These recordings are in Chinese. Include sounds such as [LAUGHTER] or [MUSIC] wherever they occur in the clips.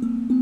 精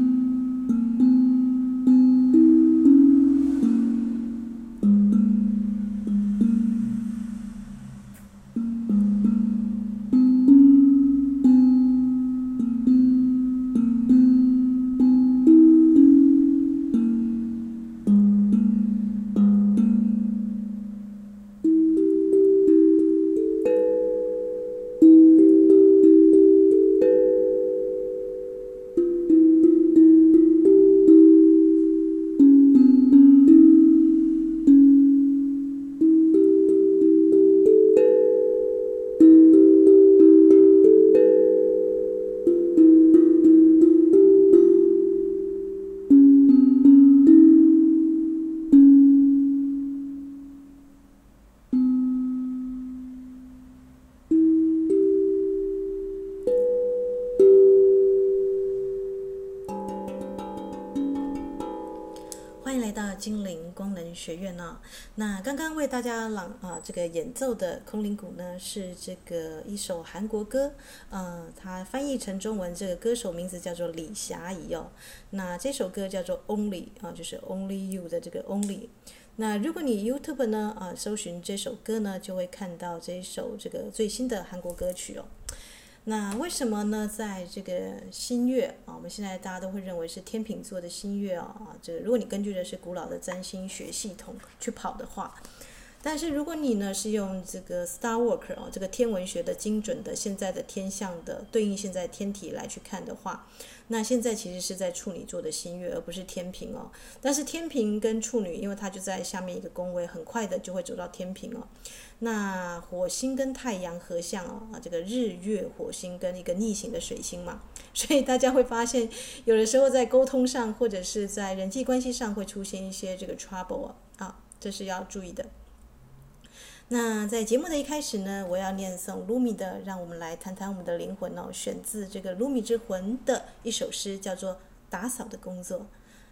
刚刚为大家朗啊这个演奏的空灵鼓呢，是这个一首韩国歌，呃，它翻译成中文，这个歌手名字叫做李霞怡哦。那这首歌叫做 Only 啊，就是 Only You 的这个 Only。那如果你 YouTube 呢啊搜寻这首歌呢，就会看到这一首这个最新的韩国歌曲哦。那为什么呢？在这个新月，现在大家都会认为是天秤座的新月啊啊，这个如果你根据的是古老的占星学系统去跑的话，但是如果你呢是用这个 Star Walker 啊，这个天文学的精准的现在的天象的对应现在天体来去看的话，那现在其实是在处女座的新月，而不是天秤哦。但是天秤跟处女，因为它就在下面一个宫位，很快的就会走到天秤哦。那火星跟太阳合相哦，啊，这个日月火星跟一个逆行的水星嘛，[LAUGHS] 所以大家会发现，有的时候在沟通上或者是在人际关系上会出现一些这个 trouble 啊，这是要注意的。那在节目的一开始呢，我要念诵卢米的，让我们来谈谈我们的灵魂哦，选自这个卢米之魂的一首诗，叫做《打扫的工作》。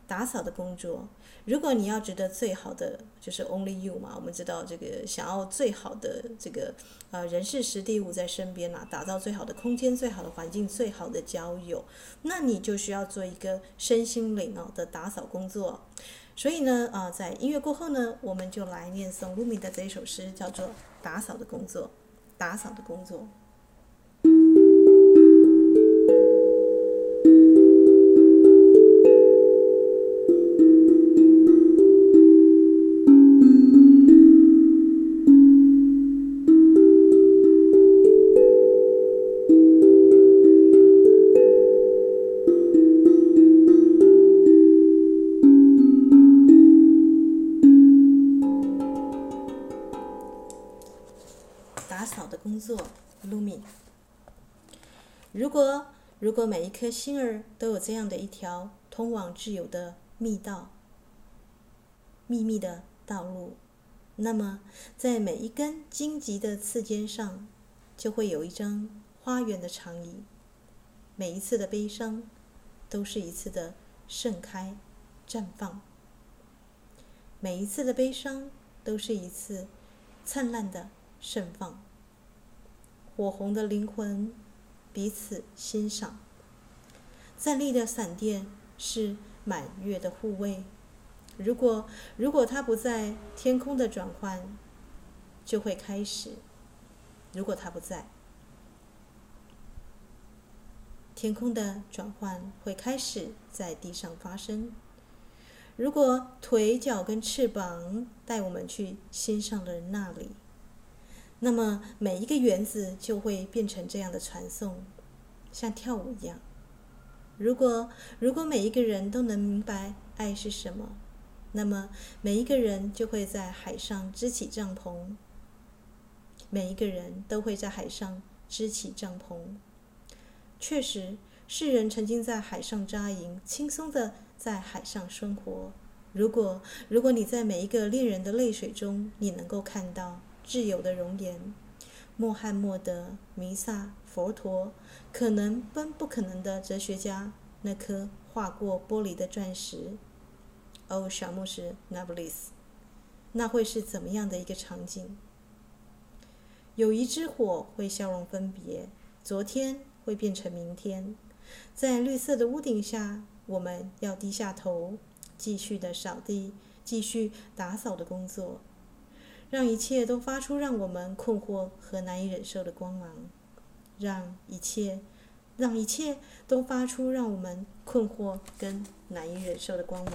打扫的工作，如果你要觉得最好的就是 only you 嘛，我们知道这个想要最好的这个呃人事时地物在身边啊，打造最好的空间、最好的环境、最好的交友，那你就需要做一个身心灵哦的打扫工作。所以呢，啊、在音乐过后呢，我们就来念诵卢米的这一首诗，叫做《打扫的工作》，打扫的工作。如果每一颗心儿都有这样的一条通往自由的密道、秘密的道路，那么在每一根荆棘的刺尖上，就会有一张花园的长椅。每一次的悲伤，都是一次的盛开、绽放；每一次的悲伤，都是一次灿烂的盛放。火红的灵魂。彼此欣赏，站立的闪电是满月的护卫。如果如果它不在，天空的转换就会开始。如果它不在，天空的转换会开始在地上发生。如果腿脚跟翅膀带我们去心上的那里。那么每一个园子就会变成这样的传送，像跳舞一样。如果如果每一个人都能明白爱是什么，那么每一个人就会在海上支起帐篷。每一个人都会在海上支起帐篷。确实，世人曾经在海上扎营，轻松地在海上生活。如果如果你在每一个恋人的泪水中，你能够看到。自由的容颜，穆罕默德、弥撒、佛陀，可能奔不可能的哲学家，那颗划过玻璃的钻石，哦，小牧师那不勒斯，那会是怎么样的一个场景？友谊之火会消融分别，昨天会变成明天，在绿色的屋顶下，我们要低下头，继续的扫地，继续打扫的工作，让一切都发出让我们困惑和难以忍受的光芒，让一切，让一切都发出让我们困惑跟难以忍受的光芒。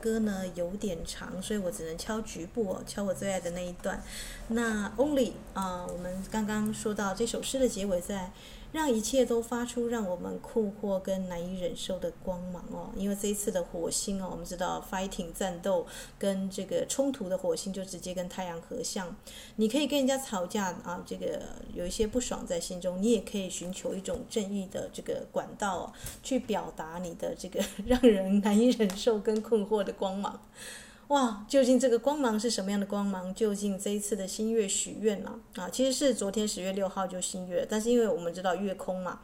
歌呢有点长，所以我只能敲局部哦，敲我最爱的那一段。那 Only 啊、我们刚刚说到这首诗的结尾在。让一切都发出让我们困惑跟难以忍受的光芒哦，因为这一次的火星哦，我们知道 fighting 战斗跟这个冲突的火星就直接跟太阳合相。你可以跟人家吵架啊，这个有一些不爽在心中，你也可以寻求一种正义的这个管道，去表达你的这个 [LAUGHS] 让人难以忍受跟困惑的光芒。哇，究竟这个光芒是什么样的光芒？究竟这一次的新月许愿呢？啊，其实是昨天十月六号就新月，但是因为我们知道月空嘛。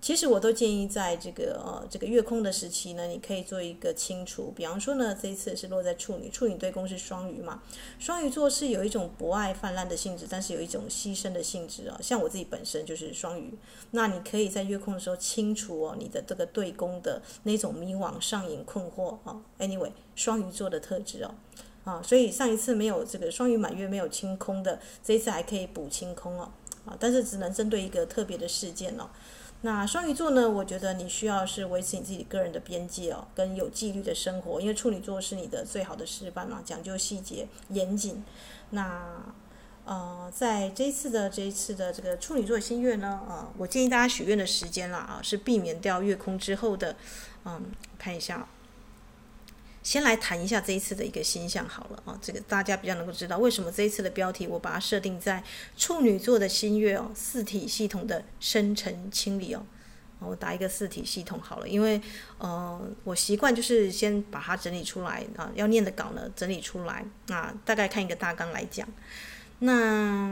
其实我都建议，在这个呃这个月空的时期呢，你可以做一个清除。比方说呢，这一次是落在处女，处女对宫是双鱼嘛。双鱼座是有一种博爱泛滥的性质，但是有一种牺牲的性质啊。像我自己本身就是双鱼，那你可以在月空的时候清除哦你的这个对宫的那种迷惘、上瘾、困惑啊。Anyway，双鱼座的特质哦啊，所以上一次没有这个双鱼满月没有清空的，这一次还可以补清空哦啊，但是只能针对一个特别的事件哦。那双鱼座呢？我觉得你需要是维持你自己个人的边界哦，跟有纪律的生活，因为处女座是你的最好的示范嘛，讲究细节、严谨。那呃，在这一次的这一次的这个处女座新月呢，呃，我建议大家许愿的时间啦啊，是避免掉月空之后的，嗯，看一下。先来谈一下这一次的一个星象好了啊，这个大家比较能够知道为什么这一次的标题我把它设定在处女座的新月哦，四体系统的生成清理哦，我打一个四体系统好了，因为呃我习惯就是先把它整理出来啊，要念的稿呢整理出来啊，大概看一个大纲来讲。那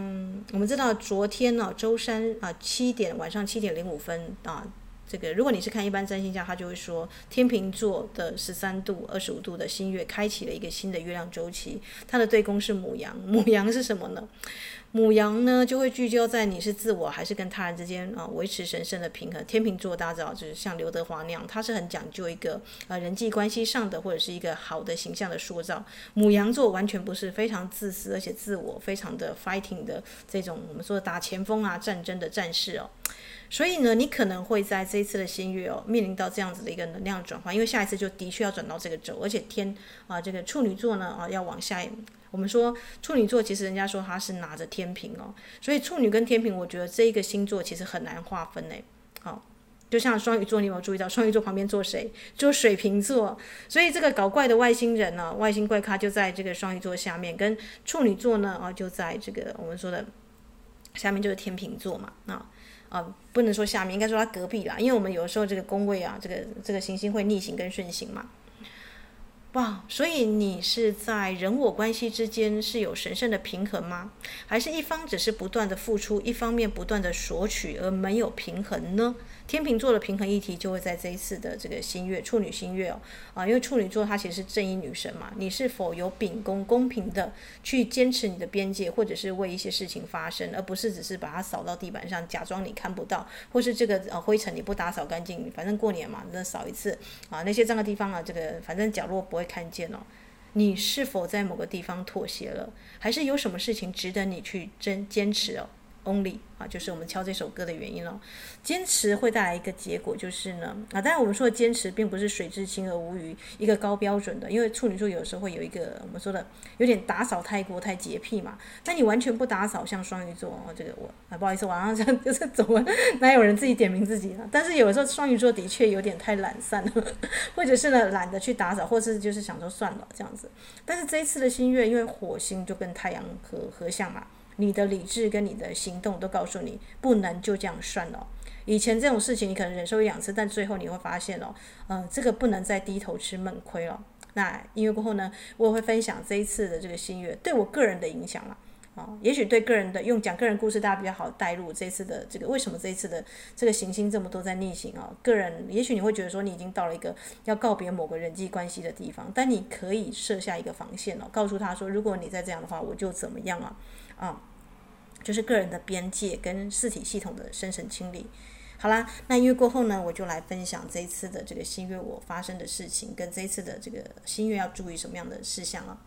我们知道昨天呢周三啊七点晚上七点零五分啊。这个，如果你是看一般占星家，他就会说，天秤座的十三度、二十五度的新月开启了一个新的月亮周期。它的对宫是母羊，[LAUGHS] 母羊是什么呢？母羊呢就会聚焦在你是自我还是跟他人之间啊，维持神圣的平衡。天秤座大家知道，就是像刘德华那样，他是很讲究一个呃人际关系上的或者是一个好的形象的塑造。母羊座完全不是非常自私而且自我，非常的 fighting 的这种我们说的打前锋啊战争的战士哦。所以呢，你可能会在这一次的新月哦，面临到这样子的一个能量转换，因为下一次就的确要转到这个轴，而且天啊，这个处女座呢啊要往下。我们说处女座，其实人家说他是拿着天平哦，所以处女跟天平，我觉得这一个星座其实很难划分诶。好，就像双鱼座，你有没有注意到双鱼座旁边坐谁？坐水瓶座，所以这个搞怪的外星人呢，外星怪咖就在这个双鱼座下面，跟处女座呢啊就在这个我们说的下面就是天平座嘛啊。啊，不能说下面，应该说它隔壁啦，因为我们有时候这个宫位啊，这个这个行星会逆行跟顺行嘛。哇，所以你是在人我关系之间是有神圣的平衡吗？还是一方只是不断的付出，一方面不断的索取而没有平衡呢？天秤座的平衡议题就会在这一次的这个新月，处女新月哦，啊，因为处女座它其实是正义女神嘛，你是否有秉公公平的去坚持你的边界，或者是为一些事情发声，而不是只是把它扫到地板上，假装你看不到，或是这个呃灰尘你不打扫干净，反正过年嘛，那扫一次啊，那些脏的地方啊，这个反正角落不会看见哦，你是否在某个地方妥协了，还是有什么事情值得你去争坚持哦？？Only 啊，就是我们敲这首歌的原因了。坚持会带来一个结果，就是呢啊，当然我们说的坚持并不是水至清而无鱼，一个高标准的。因为处女座有时候会有一个我们说的有点打扫太过、太洁癖嘛。那你完全不打扫，像双鱼座哦，这个我啊不好意思，晚上这样就是怎么哪有人自己点名自己呢？但是有时候双鱼座的确有点太懒散了，[LAUGHS] 或者是呢懒得去打扫，或是就是想说算了这样子。但是这一次的新月，因为火星就跟太阳合合相嘛。你的理智跟你的行动都告诉你不能就这样算了。以前这种事情你可能忍受一两次，但最后你会发现哦，嗯、这个不能再低头吃闷亏了。那音乐过后呢，我也会分享这一次的这个新月对我个人的影响了。啊，也许对个人的用讲个人故事，大家比较好带入这次的这个为什么这一次的这个行星这么多在逆行啊？个人也许你会觉得说你已经到了一个要告别某个人际关系的地方，但你可以设下一个防线哦，告诉他说，如果你再这样的话，我就怎么样啊？啊，就是个人的边界跟四体系统的深层清理。好啦，那因为过后呢，我就来分享这一次的这个新月我发生的事情，跟这一次的这个新月要注意什么样的事项啊？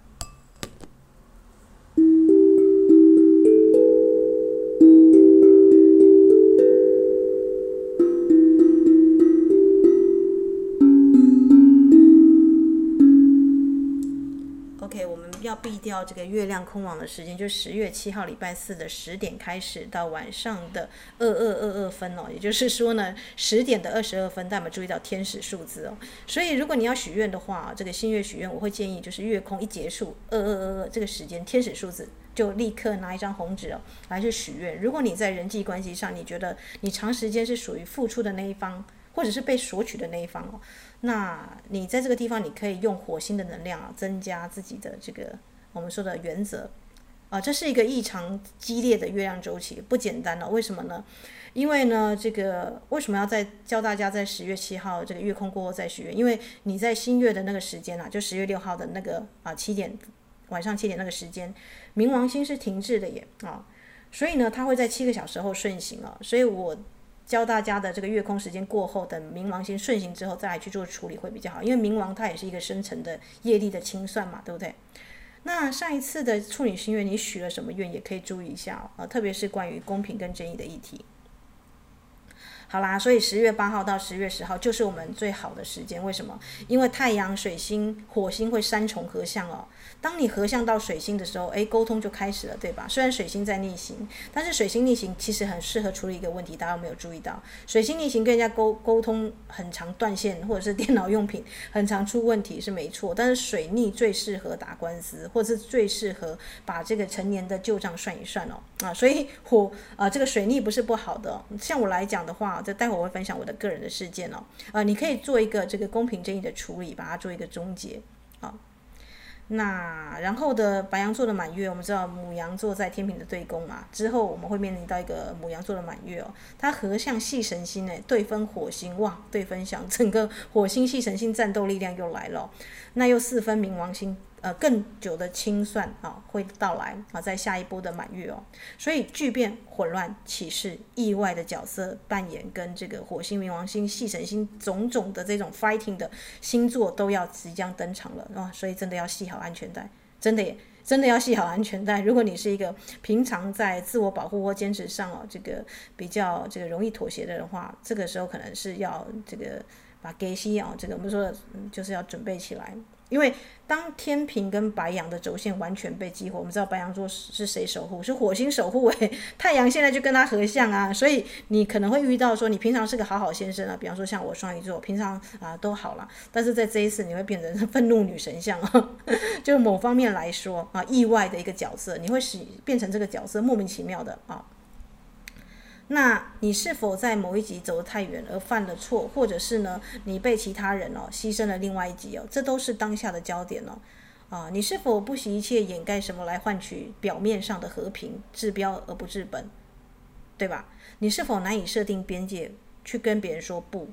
要避掉这个月亮空亡的时间，就十月七号礼拜四的十点开始到晚上的二二二二分哦，也就是说呢，十点的二十二分，大家有没有注意到天使数字哦？所以如果你要许愿的话，这个新月许愿，我会建议就是月空一结束二二二二这个时间，天使数字就立刻拿一张红纸哦来去许愿。如果你在人际关系上，你觉得你长时间是属于付出的那一方，或者是被索取的那一方哦。那你在这个地方，你可以用火星的能量啊，增加自己的这个我们说的原则啊，这是一个异常激烈的月亮周期，不简单了。为什么呢？因为呢，这个为什么要在教大家在十月七号这个月空过后再许愿？因为你在新月的那个时间啊，就十月六号的那个啊七点晚上七点那个时间，冥王星是停滞的耶啊，所以呢，它会在七个小时后顺行啊，所以我。教大家的这个月空时间过后，等冥王星顺行之后再来去做处理会比较好，因为冥王它也是一个深层的业力的清算嘛，对不对？那上一次的处女星月，你许了什么愿也可以注意一下哦啊，特别是关于公平跟正义的议题。好啦，所以十月八号到十月十号就是我们最好的时间，为什么？因为太阳、水星、火星会三重合相哦。当你合相到水星的时候，诶，沟通就开始了，对吧？虽然水星在逆行，但是水星逆行其实很适合处理一个问题，大家有没有注意到？水星逆行跟人家沟沟通很常断线，或者是电脑用品 [LAUGHS] 很常出问题是没错，但是水逆最适合打官司，或者是最适合把这个陈年的旧账算一算哦。啊，所以火啊，这个水逆不是不好的。像我来讲的话，这待会我会分享我的个人的事件哦。呃，你可以做一个这个公平正义的处理，把它做一个终结啊。那然后的白羊座的满月，我们知道母羊座在天秤的对宫嘛，之后我们会面临到一个母羊座的满月哦，它合相系神星诶，对分火星，哇，对分享，整个火星系神星战斗力量又来了，那又四分冥王星。呃，更久的清算啊会到来啊，在下一波的满月哦，所以巨变、混乱、启示、意外的角色扮演，跟这个火星、冥王星、系神星种种的这种 fighting 的星座都要即将登场了啊，所以真的要系好安全带，真的也真的要系好安全带。如果你是一个平常在自我保护或坚持上哦，这个比较这个容易妥协的人话，这个时候可能是要这个把给息啊，这个我们说的就是要准备起来。因为当天秤跟白羊的轴线完全被激活，我们知道白羊座是谁守护？是火星守护诶，[LAUGHS] 太阳现在就跟他合相啊，所以你可能会遇到说，你平常是个好好先生啊，比方说像我双鱼座，平常啊都好了，但是在这一次你会变成愤怒女神像啊，[LAUGHS] 就某方面来说啊，意外的一个角色，你会使变成这个角色，莫名其妙的啊。那你是否在某一集走得太远而犯了错，或者是呢，你被其他人哦牺牲了另外一集哦，这都是当下的焦点哦。啊，你是否不惜一切掩盖什么来换取表面上的和平，治标而不治本，对吧？你是否难以设定边界，去跟别人说不？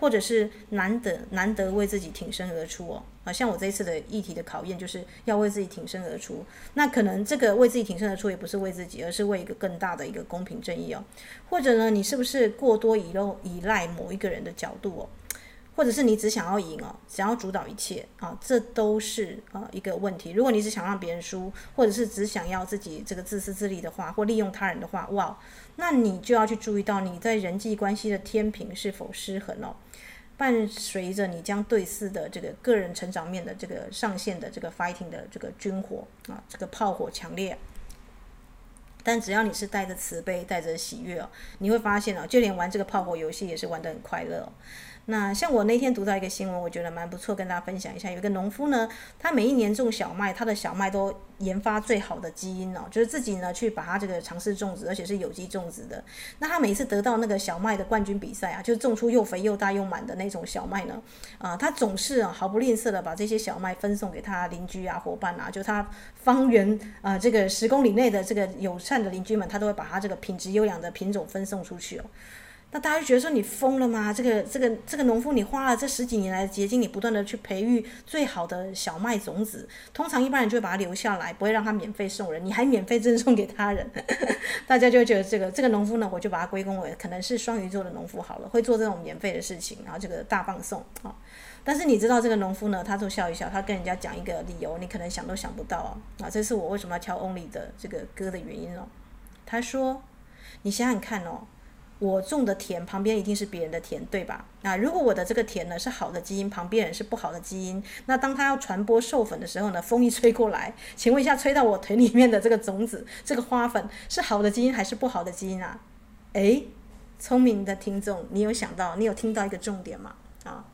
或者是难得难得为自己挺身而出哦，啊，像我这一次的议题的考验，就是要为自己挺身而出。那可能这个为自己挺身而出，也不是为自己，而是为一个更大的一个公平正义哦。或者呢，你是不是过多依赖依赖某一个人的角度哦？或者是你只想要赢哦，想要主导一切啊？这都是啊一个问题。如果你只想让别人输，或者是只想要自己这个自私自利的话，或利用他人的话，哇，那你就要去注意到你在人际关系的天平是否失衡哦。伴随着你将对峙的这个个人成长面的这个上限的这个 fighting 的这个军火啊，这个炮火强烈。但只要你是带着慈悲、带着喜悦哦，你会发现哦，就连玩这个炮火游戏也是玩得很快乐哦。那像我那天读到一个新闻，我觉得蛮不错，跟大家分享一下。有一个农夫呢，他每一年种小麦，他的小麦都研发最好的基因哦，就是自己呢去把它这个尝试种植，而且是有机种植的。那他每次得到那个小麦的冠军比赛啊，就是种出又肥又大又满的那种小麦呢，啊，他总是毫不吝啬的把这些小麦分送给他邻居啊、伙伴啊，就他方圆啊这个十公里内的这个友善的邻居们，他都会把他这个品质优良的品种分送出去哦。那大家就觉得说你疯了吗？这个这个这个农夫，你花了这十几年来的结晶，你不断的去培育最好的小麦种子，通常一般人就会把它留下来，不会让它免费送人，你还免费赠送给他人，[LAUGHS] 大家就觉得这个这个农夫呢，我就把它归功为可能是双鱼座的农夫好了，会做这种免费的事情，然后这个大放送啊。但是你知道这个农夫呢，他就笑一笑，他跟人家讲一个理由，你可能想都想不到啊啊！这是我为什么要挑 Only 的这个歌的原因哦。他说，你想想看哦。我种的田旁边一定是别人的田，对吧？那如果我的这个田呢是好的基因，旁边人是不好的基因，那当它要传播授粉的时候呢，风一吹过来，请问一下，吹到我田里面的这个种子，这个花粉是好的基因还是不好的基因啊？诶，聪明的听众，你有想到，你有听到一个重点吗？啊，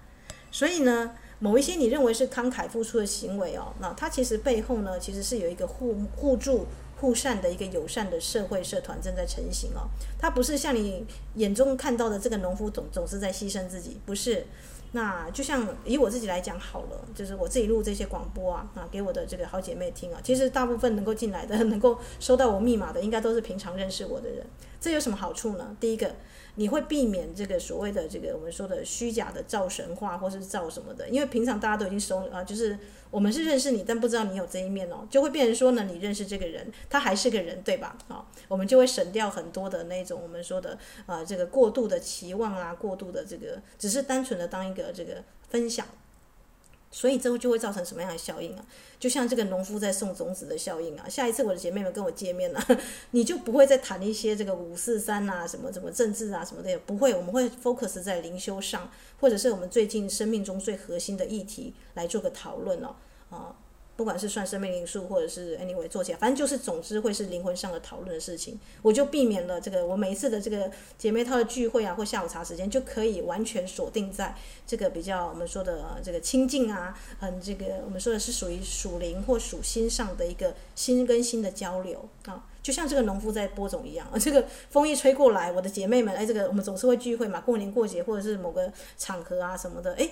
所以呢，某一些你认为是慷慨付出的行为哦，那它其实背后呢，其实是有一个互互助。互善的一个友善的社会社团正在成型哦，它不是像你眼中看到的这个农夫总总是在牺牲自己，不是。那就像以我自己来讲好了，就是我自己录这些广播啊，啊给我的这个好姐妹听啊，其实大部分能够进来的，能够收到我密码的，应该都是平常认识我的人。这有什么好处呢？第一个。你会避免这个所谓的这个我们说的虚假的造神话或是造什么的，因为平常大家都已经熟啊，就是我们是认识你，但不知道你有这一面哦，就会变成说呢，你认识这个人，他还是个人，对吧？啊，我们就会省掉很多的那种我们说的啊，这个过度的期望啊，过度的这个，只是单纯的当一个这个分享。所以这就会造成什么样的效应啊？就像这个农夫在送种子的效应啊。下一次我的姐妹们跟我见面了，[LAUGHS] 你就不会再谈一些这个五四三啊，什么什么政治啊什么的，也不会。我们会 focus 在灵修上，或者是我们最近生命中最核心的议题来做个讨论哦，啊。不管是算生命灵数，或者是 anyway 做起来，反正就是总之会是灵魂上的讨论的事情，我就避免了这个我每一次的这个姐妹套的聚会啊，或下午茶时间，就可以完全锁定在这个比较我们说的这个亲近啊，嗯，这个我们说的是属于属灵或属心上的一个心跟心的交流啊，就像这个农夫在播种一样，[LAUGHS] 这个风一吹过来，我的姐妹们，哎，这个我们总是会聚会嘛，过年过节或者是某个场合啊什么的，哎。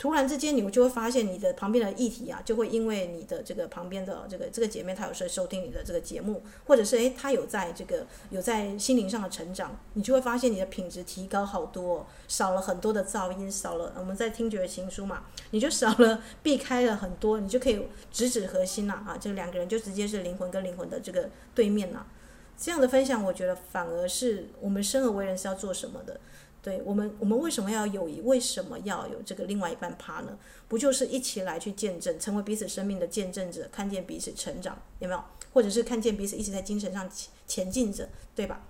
突然之间，你就会发现你的旁边的议题啊，就会因为你的这个旁边的这个这个姐妹，她有时候收听你的这个节目，或者是诶，她有在这个有在心灵上的成长，你就会发现你的品质提高好多，少了很多的噪音，少了我们在听觉的情书嘛，你就少了避开了很多，你就可以直指核心了啊，这两个人就直接是灵魂跟灵魂的这个对面了，这样的分享，我觉得反而是我们生而为人是要做什么的。对我们，我们为什么要友谊？为什么要有这个另外一半趴呢？不就是一起来去见证，成为彼此生命的见证者，看见彼此成长，有没有？或者是看见彼此一直在精神上前前进着，对吧？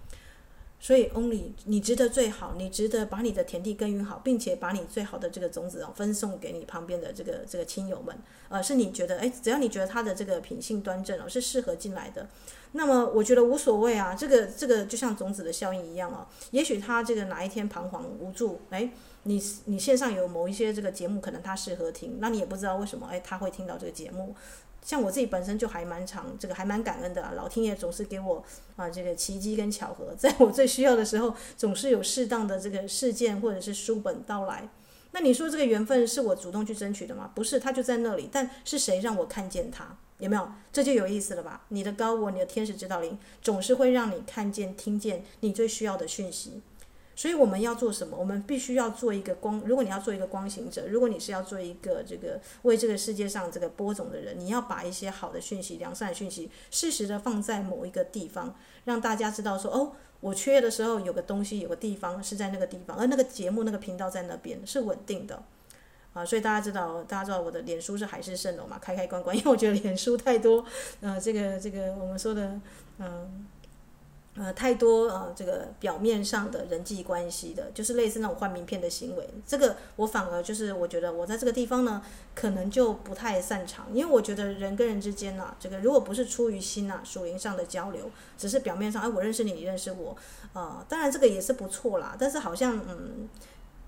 所以，Only 你值得最好，你值得把你的田地耕耘好，并且把你最好的这个种子哦分送给你旁边的这个这个亲友们。呃，是你觉得，哎，只要你觉得他的这个品性端正哦，是适合进来的，那么我觉得无所谓啊。这个这个就像种子的效应一样哦，也许他这个哪一天彷徨无助，哎，你你线上有某一些这个节目，可能他适合听，那你也不知道为什么，哎，他会听到这个节目。像我自己本身就还蛮长，这个还蛮感恩的，老天爷总是给我啊这个奇迹跟巧合，[LAUGHS] 在我最需要的时候，总是有适当的这个事件或者是书本到来。那你说这个缘分是我主动去争取的吗？不是，他就在那里，但是谁让我看见他？有没有？这就有意思了吧？你的高我，你的天使指导灵，总是会让你看见、听见你最需要的讯息。所以我们要做什么？我们必须要做一个光。如果你要做一个光行者，如果你是要做一个这个为这个世界上这个播种的人，你要把一些好的讯息、良善的讯息，适时的放在某一个地方，让大家知道说：哦，我缺的时候有个东西，有个地方是在那个地方，而那个节目、那个频道在那边是稳定的啊。所以大家知道，大家知道我的脸书是海市蜃楼嘛，开开关关，因为我觉得脸书太多，呃，这个这个我们说的，嗯、呃，太多呃，这个表面上的人际关系的，就是类似那种换名片的行为。这个我反而就是，我觉得我在这个地方呢，可能就不太擅长，因为我觉得人跟人之间呢、这个如果不是出于心啊，属灵上的交流，只是表面上，哎，我认识你，你认识我，呃，当然这个也是不错啦。但是好像，嗯，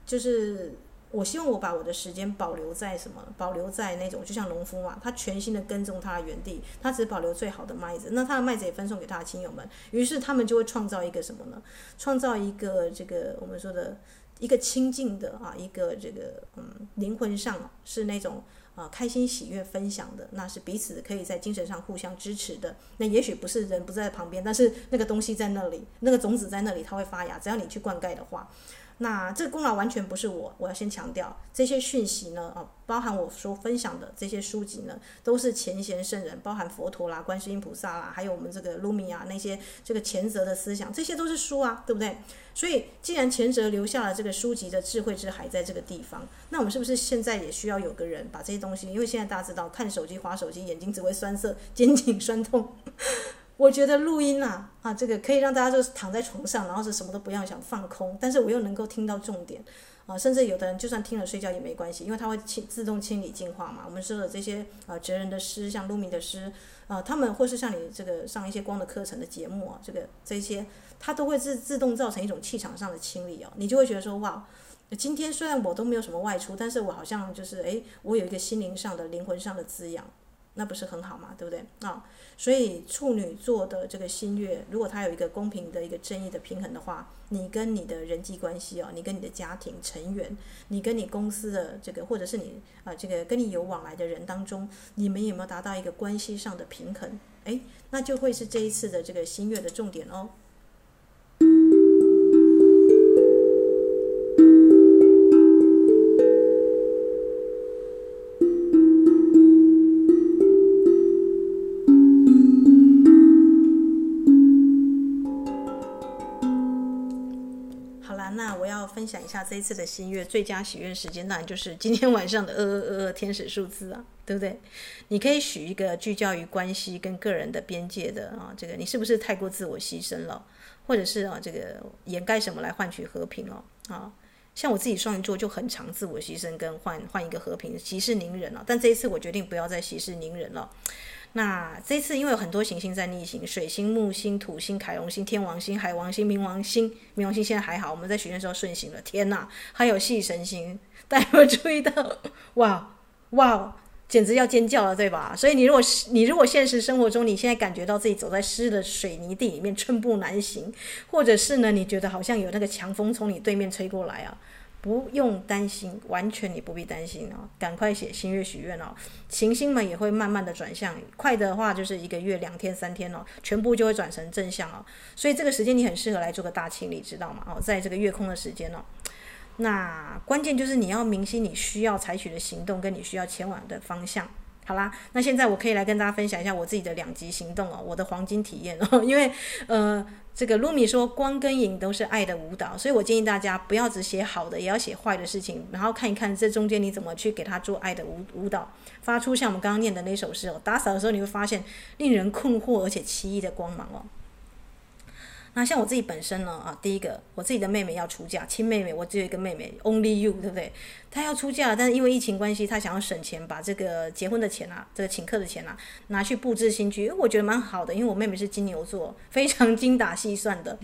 就是我希望我把我的时间保留在什么？保留在那种就像农夫嘛，他全心的耕种他的园地，他只保留最好的麦子，那他的麦子也分送给他的亲友们，于是他们就会创造一个什么呢？创造一个这个我们说的一个亲近的啊，一个这个嗯灵魂上是那种啊开心喜悦分享的，那是彼此可以在精神上互相支持的。那也许不是人不在旁边，但是那个东西在那里，那个种子在那里，它会发芽，只要你去灌溉的话。那这个功劳完全不是我，我要先强调这些讯息呢，啊，包含我所分享的这些书籍呢，都是前贤圣人，包含佛陀啦、观世音菩萨啦，还有我们这个卢米啊那些这个前哲的思想，这些都是书啊，对不对？所以既然前哲留下了这个书籍的智慧之海在这个地方，那我们是不是现在也需要有个人把这些东西？因为现在大家知道，看手机、滑手机，眼睛只会酸涩，肩颈酸痛。我觉得录音啊，啊，这个可以让大家就是躺在床上，然后是什么都不要想放空，但是我又能够听到重点，啊，甚至有的人就算听了睡觉也没关系，因为它会清自动清理净化嘛。我们说的这些啊哲人的诗，像鲁米的诗，啊，他们或是像你这个上一些光的课程的节目啊，这个这些，它都会自自动造成一种气场上的清理哦，你就会觉得说哇，今天虽然我都没有什么外出，但是我好像就是诶，我有一个心灵上的、灵魂上的滋养。那不是很好嘛，对不对啊、所以处女座的这个新月，如果它有一个公平的一个正义的平衡的话，你跟你的人际关系哦，你跟你的家庭成员，你跟你公司的这个，或者是你啊、这个跟你有往来的人当中，你们有没有达到一个关系上的平衡？诶，那就会是这一次的这个新月的重点哦。下这一次的新月最佳许愿时间，当然就是今天晚上的二二二二天使数字啊，对不对？你可以许一个聚焦于关系跟个人的边界的啊，这个你是不是太过自我牺牲了，或者是啊这个掩盖什么来换取和平哦啊？像我自己双鱼座就很常自我牺牲跟换换一个和平，息事宁人了。但这一次我决定不要再息事宁人了。那这次因为有很多行星在逆行，水星、木星、土星、凯龙星、天王星、海王星、冥王星，冥王星现在还好，我们在许愿时候顺行了。天哪，还有系神星，大家有没有注意到？哇哇，简直要尖叫了，对吧？所以你如果你如果现实生活中你现在感觉到自己走在湿的水泥地里面寸步难行，或者是呢，你觉得好像有那个强风从你对面吹过来啊？不用担心，完全你不必担心哦，赶快写新月许愿哦，行星们也会慢慢的转向，快的话就是一个月、两天、三天哦，全部就会转成正向哦，所以这个时间你很适合来做个大清理，知道吗？哦，在这个月空的时间哦，那关键就是你要明晰你需要采取的行动跟你需要前往的方向。好啦，那现在我可以来跟大家分享一下我自己的两极行动哦，我的黄金体验哦，因为呃。这个卢米说，光跟影都是爱的舞蹈，所以我建议大家不要只写好的，也要写坏的事情，然后看一看这中间你怎么去给他做爱的舞舞蹈，发出像我们刚刚念的那首诗哦，打扫的时候你会发现令人困惑而且奇异的光芒哦。那像我自己本身呢啊，第一个我自己的妹妹要出嫁，亲妹妹，我只有一个妹妹，Only You，对不对？她要出嫁，但是因为疫情关系，她想要省钱，把这个结婚的钱啊，这个请客的钱啊，拿去布置新居，我觉得蛮好的，因为我妹妹是金牛座，非常精打细算的。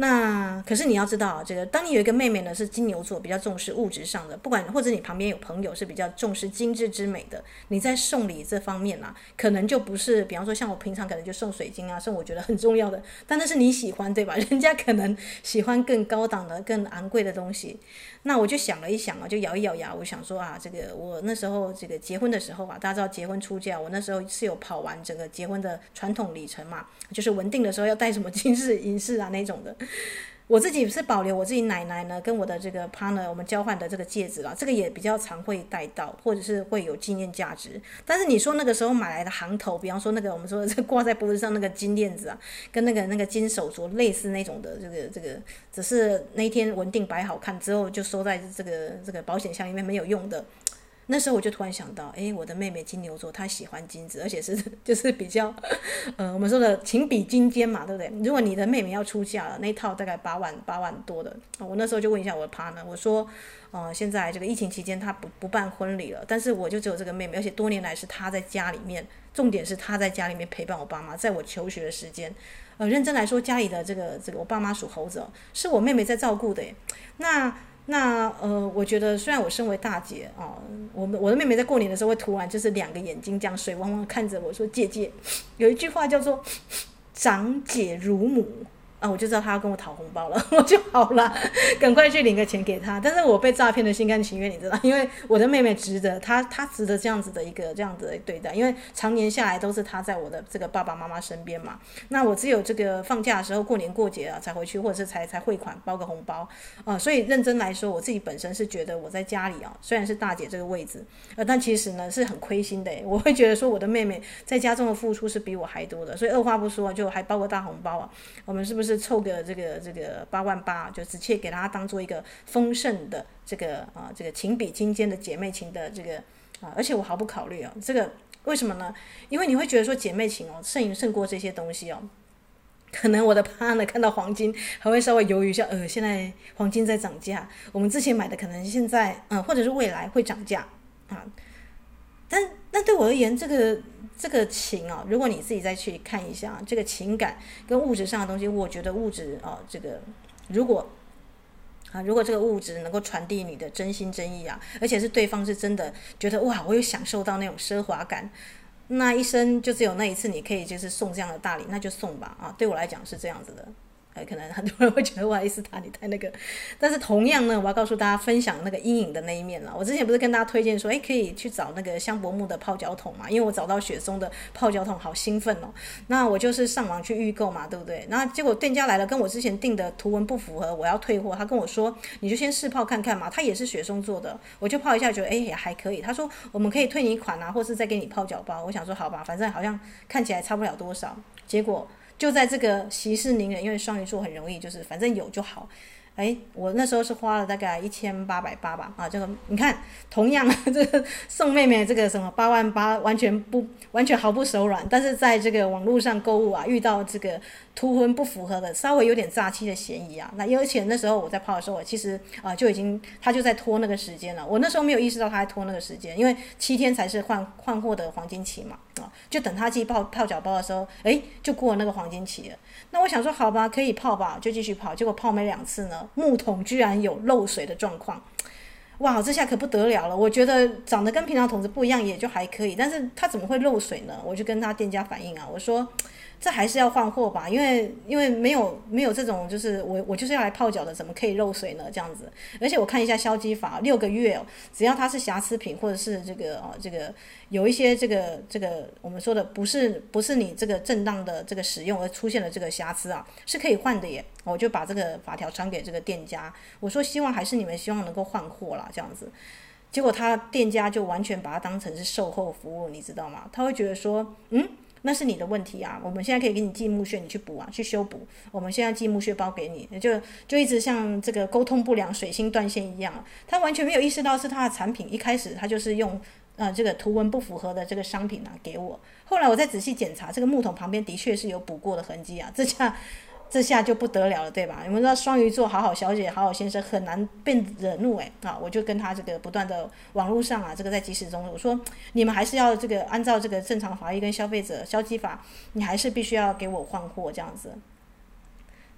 那可是你要知道，这个当你有一个妹妹呢，是金牛座，比较重视物质上的，不管或者你旁边有朋友是比较重视精致之美的，你在送礼这方面啊，可能就不是，比方说像我平常可能就送水晶啊，送我觉得很重要的，但那是你喜欢对吧？[LAUGHS] 人家可能喜欢更高档的、更昂贵的东西。那我就想了一想啊，就咬一咬牙，我想说啊，这个我那时候这个结婚的时候啊，大家知道结婚出嫁，我那时候是有跑完整个结婚的传统里程嘛，就是稳定的时候要带什么 [LAUGHS] 金饰银饰啊那种的。[LAUGHS] 我自己是保留我自己奶奶呢，跟我的这个 partner 我们交换的这个戒指啦，这个也比较常会带到，或者是会有纪念价值。但是你说那个时候买来的行头，比方说那个我们说这挂在脖子上那个金链子啊，跟那个那个金手镯类似那种的，这个这个只是那天稳定摆好看之后就收在这个这个保险箱里面没有用的。那时候我就突然想到，诶，我的妹妹金牛座，她喜欢金子，而且是就是比较，呃，我们说的情比金坚嘛，对不对？如果你的妹妹要出嫁了，那一套大概八万八万多的，我那时候就问一下我的 partner，我说，呃，现在这个疫情期间她不不办婚礼了，但是我就只有这个妹妹，而且多年来是她在家里面，重点是她在家里面陪伴我爸妈，在我求学的时间，呃，认真来说，家里的这个这个我爸妈属猴子，是我妹妹在照顾的，那。那呃，我觉得虽然我身为大姐啊，我们我的妹妹在过年的时候会突然就是两个眼睛这样水汪汪看着我说：“姐姐，有一句话叫做‘长姐如母’。”啊，我就知道他要跟我讨红包了，[LAUGHS] 我就好了，赶快去领个钱给他。但是我被诈骗的心甘情愿，你知道，因为我的妹妹值得，她她值得这样子的一个这样子的对待，因为常年下来都是她在我的这个爸爸妈妈身边嘛。那我只有这个放假的时候，过年过节啊才回去，或者是才才汇款包个红包啊。所以认真来说，我自己本身是觉得我在家里啊，虽然是大姐这个位置，呃，但其实呢是很亏心的。我会觉得说我的妹妹在家中的付出是比我还多的，所以二话不说就还包个大红包啊。我们是不是是凑个这个？这个八万八，就直接给他当做一个丰盛的这个啊，这个情比金坚的姐妹情的这个啊，而且我毫不考虑哦，这个为什么呢？因为你会觉得说姐妹情哦，胜于胜过这些东西哦。可能我的怕呢看到黄金还会稍微犹豫一下，呃，现在黄金在涨价，我们之前买的可能现在嗯，或者是未来会涨价啊。但但对我而言，这个。这个情啊，如果你自己再去看一下这个情感跟物质上的东西，我觉得物质啊，这个如果啊，如果这个物质能够传递你的真心真意啊，而且是对方是真的觉得哇，我有享受到那种奢华感，那一生就只有那一次，你可以就是送这样的大礼，那就送吧啊，对我来讲是这样子的。可能很多人会觉得，不好意思，塔你太那个，但是同样呢，我要告诉大家分享那个阴影的那一面了。我之前不是跟大家推荐说，诶，可以去找那个香柏木的泡脚桶嘛，因为我找到雪松的泡脚桶，好兴奋哦。那我就是上网去预购嘛，对不对？那结果店家来了，跟我之前订的图文不符合，我要退货。他跟我说，你就先试泡看看嘛，它也是雪松做的，我就泡一下，觉得诶也还可以。他说我们可以退你款啊，或是再给你泡脚包。我想说好吧，反正好像看起来差不了多少，结果。就在这个息事宁人，因为双鱼座很容易，就是反正有就好。哎，我那时候是花了大概一千八百八吧，啊，这个你看，同样 [LAUGHS] 这个送妹妹这个什么八万八，完全不完全毫不手软，但是在这个网络上购物啊，遇到这个图文不符合的，稍微有点诈欺的嫌疑啊。那而且那时候我在泡的时候，我其实啊就已经他就在拖那个时间了，我那时候没有意识到他在拖那个时间，因为七天才是换换货的黄金期嘛，啊，就等他寄泡泡脚包的时候，哎，就过了那个黄金期了。那我想说，好吧，可以泡吧，就继续泡。结果泡没两次呢，木桶居然有漏水的状况，哇，这下可不得了了。我觉得长得跟平常桶子不一样，也就还可以，但是它怎么会漏水呢？我就跟他店家反映啊，我说。这还是要换货吧，因为因为没有没有这种，就是我我就是要来泡脚的，怎么可以漏水呢？这样子，而且我看一下消积法，六个月哦，只要它是瑕疵品或者是这个哦这个有一些这个这个我们说的不是不是你这个正当的这个使用而出现了这个瑕疵啊，是可以换的耶。我就把这个法条传给这个店家，我说希望还是你们希望能够换货啦，这样子，结果他店家就完全把它当成是售后服务，你知道吗？他会觉得说，嗯。那是你的问题啊！我们现在可以给你寄木屑，你去补啊，去修补。我们现在寄木屑包给你，就就一直像这个沟通不良、水星断线一样。他完全没有意识到是他的产品，一开始他就是用呃这个图文不符合的这个商品啊给我。后来我再仔细检查，这个木桶旁边的确是有补过的痕迹啊，这下。这下就不得了了，对吧？你们知道双鱼座好好小姐、好好先生很难被惹怒哎啊！我就跟他这个不断的网络上啊，这个在即时中，我说你们还是要这个按照这个正常法律跟消费者消基法，你还是必须要给我换货这样子。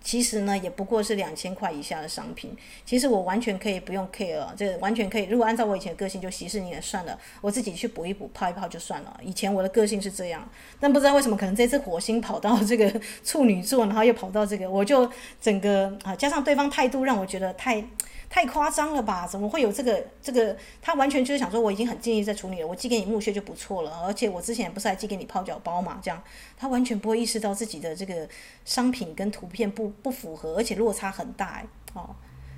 其实呢，也不过是两千块以下的商品。其实我完全可以不用 care，这完全可以。如果按照我以前的个性，就息事宁人算了，我自己去补一补、泡一泡就算了。以前我的个性是这样，但不知道为什么，可能这次火星跑到这个处女座，然后又跑到这个，我就整个啊，加上对方态度让我觉得太。太夸张了吧？怎么会有这个这个？他完全就是想说，我已经很尽力在处理了，我寄给你木屑就不错了。而且我之前不是还寄给你泡脚包嘛？这样他完全不会意识到自己的这个商品跟图片不不符合，而且落差很大哎哦，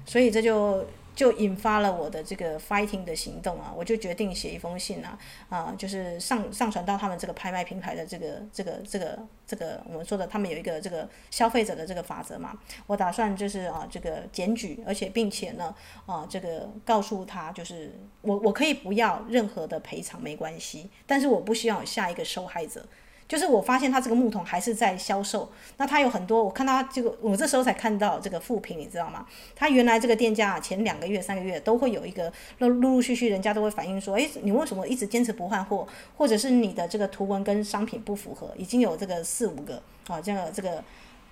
所以这就。就引发了我的这个 fighting 的行动啊，我就决定写一封信啊，啊，就是上上传到他们这个拍卖平台的这个这个这个这个我们说的，他们有一个这个消费者的这个法则嘛，我打算就是啊这个检举，而且并且呢啊这个告诉他，就是我我可以不要任何的赔偿没关系，但是我不希望下一个受害者。就是我发现他这个木桶还是在销售，那他有很多，我看他这个，我这时候才看到这个负评，你知道吗？他原来这个店家前两个月、三个月都会有一个陆陆陆续续，人家都会反映说，诶，你为什么一直坚持不换货，或者是你的这个图文跟商品不符合，已经有这个四五个啊，这个这个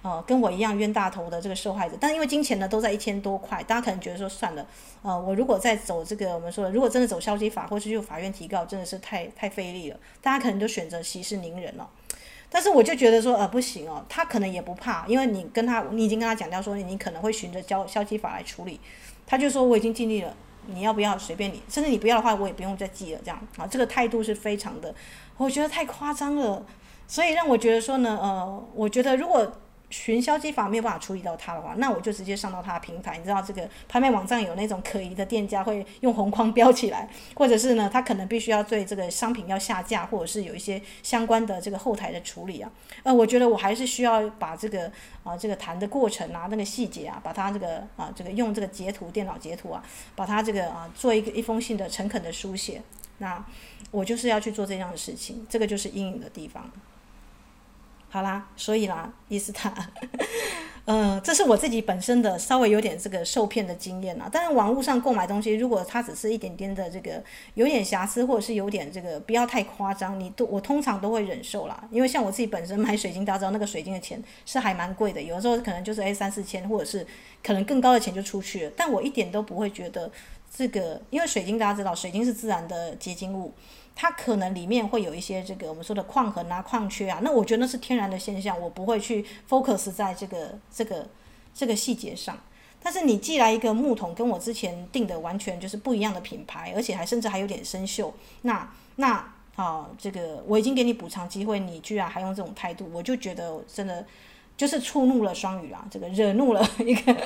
呃，跟我一样冤大头的这个受害者，但因为金钱呢都在一千多块，大家可能觉得说算了，呃，我如果再走这个我们说，如果真的走消极法，或是去法院提告，真的是太太费力了，大家可能就选择息事宁人了。但是我就觉得说，呃，不行哦，他可能也不怕，因为你跟他，你已经跟他讲掉说，你可能会循着消消极法来处理，他就说我已经尽力了，你要不要随便你，甚至你不要的话，我也不用再记了，这样啊，这个态度是非常的，我觉得太夸张了，所以让我觉得说呢，呃，我觉得如果。寻消基法没有办法处理到他的话，那我就直接上到他的平台。你知道这个拍卖网站有那种可疑的店家会用红框标起来，或者是呢，他可能必须要对这个商品要下架，或者是有一些相关的这个后台的处理啊。呃，我觉得我还是需要把这个啊这个谈的过程啊那个细节啊，把它这个啊这个用这个截图电脑截图啊，把它这个啊做一个一封信的诚恳的书写。那我就是要去做这样的事情，这个就是阴影的地方。好啦，所以啦，伊斯塔，嗯、[LAUGHS] 这是我自己本身的稍微有点这个受骗的经验啦。当然，网络上购买东西，如果它只是一点点的这个有点瑕疵，或者是有点这个不要太夸张，你都我通常都会忍受啦。因为像我自己本身买水晶，大家知道那个水晶的钱是还蛮贵的，有的时候可能就是诶三四千，或者是可能更高的钱就出去了。但我一点都不会觉得这个，因为水晶大家知道，水晶是自然的结晶物。它可能里面会有一些这个我们说的矿痕啊、矿缺啊，那我觉得那是天然的现象，我不会去 focus 在这个这个这个细节上。但是你寄来一个木桶，跟我之前订的完全就是不一样的品牌，而且还甚至还有点生锈，那那啊，这个我已经给你补偿机会，你居然还用这种态度，我就觉得真的。就是触怒了双鱼啊，这个惹怒了一个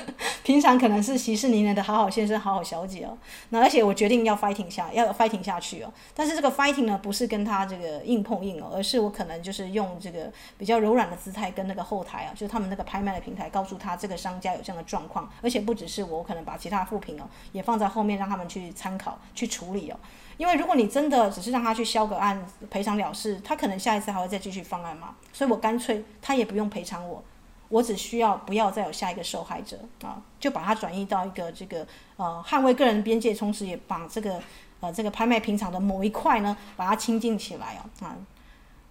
平常可能是息事宁人的好好先生、好好小姐哦。那而且我决定要 fighting 下，要 fighting 下去哦。但是这个 fighting 呢，不是跟他这个硬碰硬哦，而是我可能就是用这个比较柔软的姿态跟那个后台啊，就是他们那个拍卖的平台，告诉他这个商家有这样的状况，而且不只是我，可能把其他副品哦也放在后面，让他们去参考、去处理哦。因为如果你真的只是让他去销个案赔偿了事，他可能下一次还会再继续方案嘛。所以我干脆他也不用赔偿我，我只需要不要再有下一个受害者啊，就把它转移到一个这个呃捍卫个人边界，同时也把这个呃这个拍卖平常的某一块呢，把它清净起来哦啊。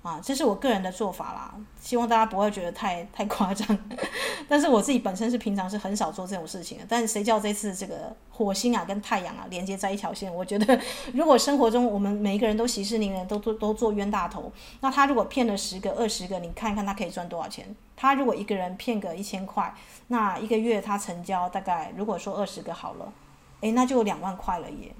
啊，这是我个人的做法啦，希望大家不会觉得太太夸张。[LAUGHS] 但是我自己本身是平常是很少做这种事情的。但是谁叫这次这个火星啊跟太阳啊连接在一条线？我觉得如果生活中我们每一个人都息事宁人，都做都做冤大头，那他如果骗了十个、二十个，你看看他可以赚多少钱？他如果一个人骗个一千块，那一个月他成交大概如果说二十个好了，诶，那就两万块了耶。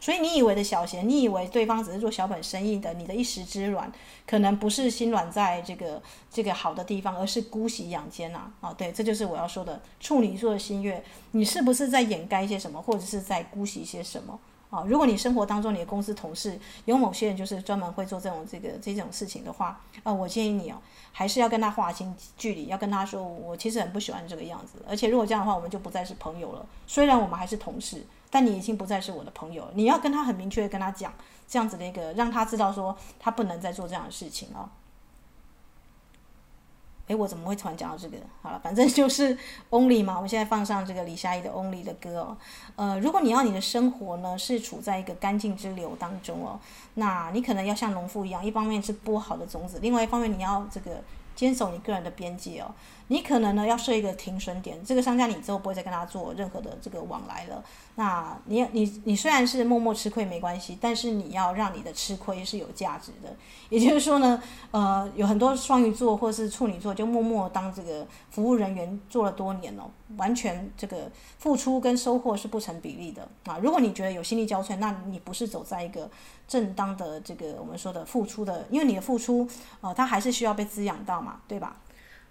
所以你以为的小贤，你以为对方只是做小本生意的，你的一时之软，可能不是心软在这个这个好的地方，而是姑息养奸呐。啊，对，这就是我要说的处女座的心月，你是不是在掩盖一些什么，或者是在姑息一些什么？啊，如果你生活当中你的公司同事有某些人就是专门会做这种这个这种事情的话，啊，我建议你哦，还是要跟他划清距离，要跟他说，我其实很不喜欢这个样子，而且如果这样的话，我们就不再是朋友了。虽然我们还是同事。但你已经不再是我的朋友，你要跟他很明确的跟他讲这样子的一个，让他知道说他不能再做这样的事情了。诶，我怎么会突然讲到这个？好了，反正就是 Only 嘛，我们现在放上这个李佳怡的 Only 的歌哦。呃，如果你要你的生活呢是处在一个干净之流当中哦，那你可能要像农夫一样，一方面是播好的种子，另外一方面你要这个。坚守你个人的边界哦，你可能呢要设一个停损点，这个商家你之后不会再跟他做任何的这个往来了。那你你你虽然是默默吃亏没关系，但是你要让你的吃亏是有价值的。也就是说呢，呃，有很多双鱼座或是处女座就默默当这个服务人员做了多年哦，完全这个付出跟收获是不成比例的啊。如果你觉得有心力交瘁，那你不是走在一个正当的这个我们说的付出的，因为你的付出呃，它还是需要被滋养到嘛，对吧？